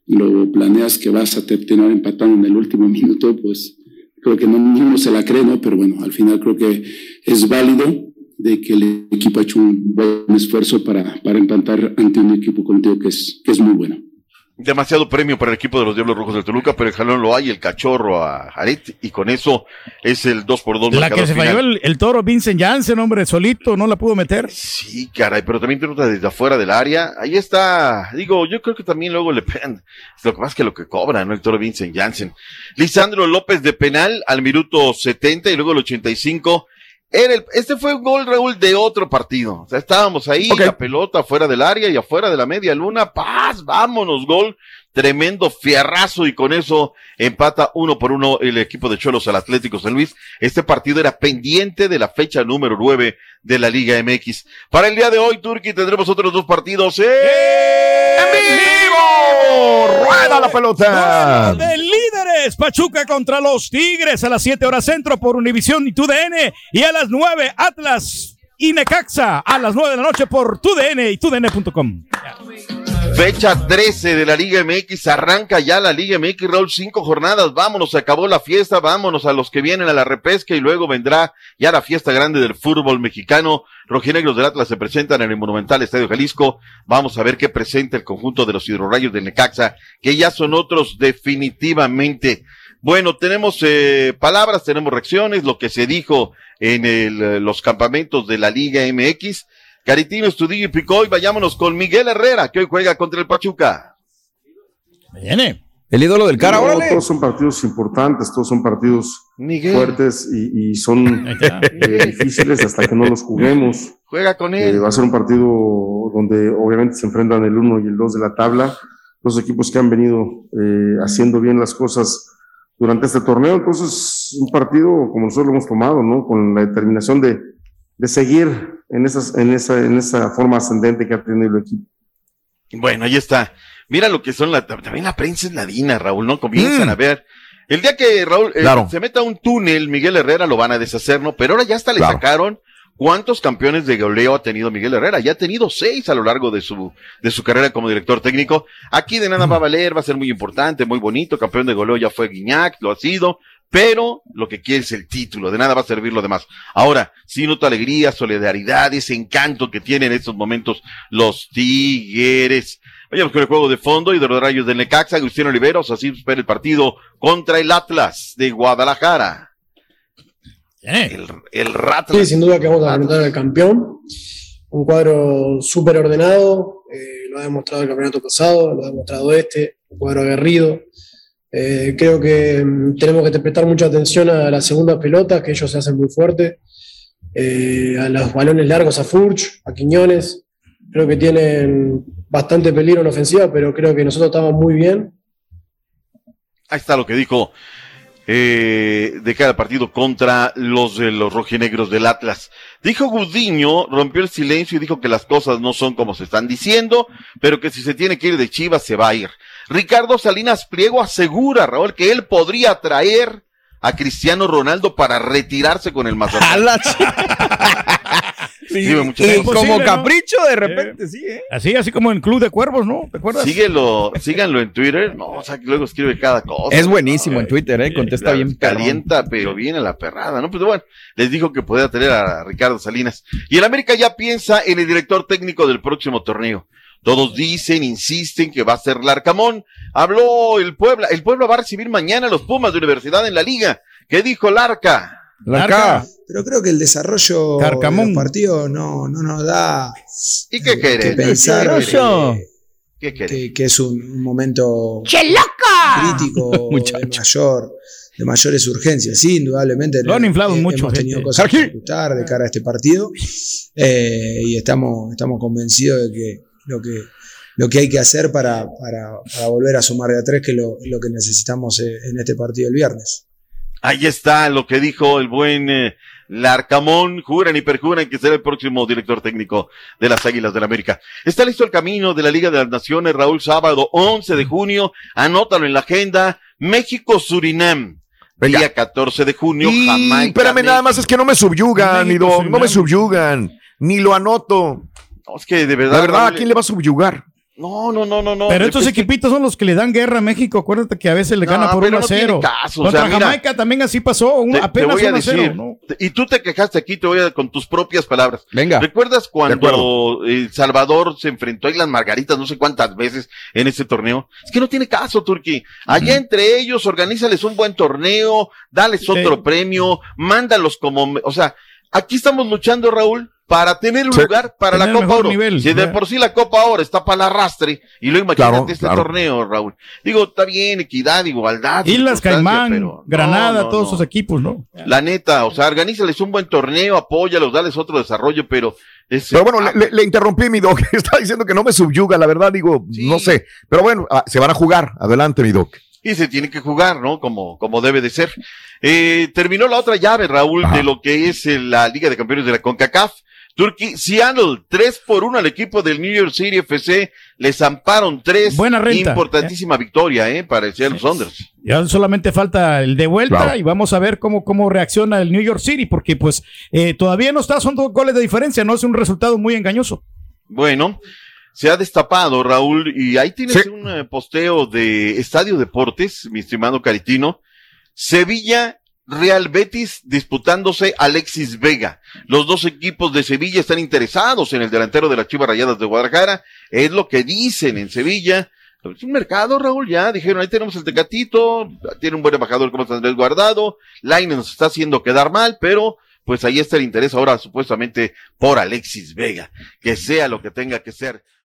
lo planeas que vas a terminar empatando en el último minuto, pues creo que no, ninguno se la cree, ¿no? Pero bueno, al final creo que es válido de que el equipo ha hecho un buen esfuerzo para, para empatar ante un equipo contigo que es, que es muy bueno. Demasiado premio para el equipo de los Diablos Rojos del Toluca, pero el jalón lo hay, el cachorro a Jaret, y con eso es el 2 por 2 La que se falló el, el toro Vincent Janssen, hombre, solito, no la pudo meter. Sí, caray, pero también te nota desde afuera del área. Ahí está, digo, yo creo que también luego le pegan, lo que más que lo que cobra, ¿no? El toro Vincent Janssen. Lisandro López de penal al minuto 70 y luego el 85. Era el- este fue un gol, Raúl, de otro partido. O sea, estábamos ahí, la pelota fuera del área y afuera de la media luna. Paz, vámonos, gol. Tremendo fierrazo y con eso empata uno por uno el equipo de Cholos al Atlético San Luis. Este partido era pendiente de la fecha número 9 de la Liga MX. Para el día de hoy, Turki, tendremos otros dos partidos en vivo. ¡Rueda la pelota! Duelo Pachuca contra los Tigres a las 7 horas centro por Univisión y TUDN y a las 9 Atlas y Necaxa a las 9 de la noche por TUDN y TUDN.com. Fecha 13 de la Liga MX, arranca ya la Liga MX, Raúl, cinco jornadas, vámonos, se acabó la fiesta, vámonos a los que vienen a la repesca y luego vendrá ya la fiesta grande del fútbol mexicano. Rojinegros del Atlas se presentan en el Monumental Estadio Jalisco, vamos a ver qué presenta el conjunto de los hidrorrayos del Necaxa, que ya son otros definitivamente. Bueno, tenemos eh, palabras, tenemos reacciones, lo que se dijo en el, eh, los campamentos de la Liga MX. Caritino, Estudillo y Picoy, vayámonos con Miguel Herrera, que hoy juega contra el Pachuca. Viene. El ídolo del cara, No, órale. todos son partidos importantes, todos son partidos fuertes y, y son eh, difíciles hasta que no los juguemos. Juega con Eh, él. va a ser un partido donde obviamente se enfrentan el 1 y el 2 de la tabla, dos equipos que han venido eh, haciendo bien las cosas durante este torneo. Entonces, un partido como nosotros lo hemos tomado, ¿no? Con la determinación de, de seguir en, esas, en, esa, en esa forma ascendente que ha tenido el equipo. Bueno, ahí está. Mira lo que son la, también la prensa es ladina, Raúl, ¿no? Comienzan Mm. a ver. El día que Raúl eh, Claro. se meta a un túnel, Miguel Herrera lo van a deshacer, ¿no? Pero ahora ya hasta le Claro. sacaron cuántos campeones de goleo ha tenido Miguel Herrera. Ya ha tenido seis a lo largo de su, de su carrera como director técnico. Aquí de nada va a valer, va a ser muy importante, muy bonito. Campeón de goleo ya fue Guiñac, lo ha sido. Pero lo que quiere es el título, de nada va a servir lo demás. Ahora, sí noto alegría, solidaridad, ese encanto que tienen en estos momentos los Tigres. Vayamos con el juego de fondo y de los rayos del Necaxa, Agustín Oliveros, así espera el partido contra el Atlas de Guadalajara. El, el Ratlas. Sí, sin duda que vamos a enfrentar al campeón. Un cuadro súper ordenado, eh, lo ha demostrado el campeonato pasado, lo ha demostrado este, un cuadro aguerrido. Eh, creo que mm, tenemos que prestar mucha atención a las segundas pelotas, que ellos se hacen muy fuerte, eh, a los balones largos a Furch, a Quiñones. Creo que tienen bastante peligro en ofensiva, pero creo que nosotros estamos muy bien. Ahí está lo que dijo eh, de cada partido contra los, eh, los rojinegros del Atlas. Dijo Gudiño, rompió el silencio y dijo que las cosas no son como se están diciendo, pero que si se tiene que ir de Chivas se va a ir. Ricardo Salinas Pliego asegura, Raúl, que él podría traer a Cristiano Ronaldo para retirarse con el Mazatlán. Y gente. como capricho, de repente, sí, ¿eh? Así, así como en Club de Cuervos, ¿no? ¿Te acuerdas? Síguelo, síganlo en Twitter. No, o sea, que luego escribe cada cosa. Es buenísimo en Twitter, ¿eh? Contesta bien perrón. Calienta, pero viene la perrada, ¿no? Pues bueno, les dijo que podía tener a Ricardo Salinas. Y el América ya piensa en el director técnico del próximo torneo. Todos dicen, insisten que va a ser Larcamón. Habló el Puebla. El Puebla va a recibir mañana a los Pumas de Universidad en la Liga. ¿Qué dijo Larca? Pero creo que el desarrollo Carcamón. de los partidos no, no nos da ¿Y qué querés? que pensar ¿Qué que, ¿Qué querés? que- que es un, un momento ¡Cheloca! crítico de mayor de mayores urgencias. Sí, indudablemente. Lo han inflado eh, mucho, Hemos tenido gente. cosas que de cara a este partido eh, y estamos, estamos convencidos de que lo que lo que hay que hacer para, para, para volver a sumar de a tres, que es lo, lo que necesitamos eh, en este partido el viernes. Ahí está lo que dijo el buen eh, Larcamón. Juran y perjuran que será el próximo director técnico de las Águilas del América. Está listo el camino de la Liga de las Naciones, Raúl, sábado 11 de junio. Anótalo en la agenda. México-Surinam. Día 14 de junio, Y, Jamaica. espérame, nada más es que no me subyugan, ni lo- no me subyugan, ni lo anoto. No, es que de verdad. La verdad, ¿a quién le va a subyugar? No, no, no, no, no. Pero estos Es que- equipitos son los que le dan guerra a México. Acuérdate que a veces le No, gana por pero 1 a no tiene 0. caso, o Contra sea, mira, Jamaica también así pasó. un- Te, te apenas voy a 1 a 0. decir, ¿no? y tú te quejaste aquí, te voy a con tus propias palabras. Venga. ¿Recuerdas cuando. El Salvador se enfrentó a Islas Margaritas no sé cuántas veces en ese torneo? Es que no tiene caso, Turquí. Allá entre ellos, organízales un buen torneo, dales otro premio, mándalos como, o sea, aquí estamos luchando, Raúl, para tener un Sí. lugar para la Copa Oro. nivel, si de por sí la Copa Oro está para el arrastre, y lo imagínate Claro, este claro. torneo, Raúl. Digo, está bien, equidad, igualdad. Islas Caimán, pero- Granada, no, no, todos no. esos equipos, ¿no? La neta, o sea, organízales un buen torneo, apóyalos, dales otro desarrollo, pero Pero bueno, le, le- interrumpí mi doc. Está diciendo que no me subyuga, la verdad, digo, no sé. Pero bueno, ah, se van a jugar. Adelante, mi doc. y se tiene que jugar, ¿no? Como, como debe de ser. Eh, terminó la otra llave, Raúl, de lo que es la Liga de Campeones de la CONCACAF. Turkey, Seattle, 3 por 1 al equipo del New York City FC. Les zamparon 3. Buena renta. Importantísima victoria, ¿eh? Para el Seattle Saunders. Ya solamente falta el de vuelta Claro. y vamos a ver cómo, cómo reacciona el New York City, porque pues eh, todavía no está, son dos goles de diferencia, no es un resultado muy engañoso. Bueno, se ha destapado, Raúl, y ahí tienes un eh, posteo de Estadio Deportes, mi estimado Caritino. Sevilla, Real Betis disputándose Alexis Vega. Los dos equipos de Sevilla están interesados en el delantero de las Chivas Rayadas de Guadalajara. Es lo que dicen en Sevilla. Es un mercado, Raúl, ya dijeron, ahí tenemos el Tecatito, tiene un buen embajador como Andrés Guardado, Laine nos está haciendo quedar mal, pero pues ahí está el interés ahora supuestamente por Alexis Vega, que sea lo que tenga que ser.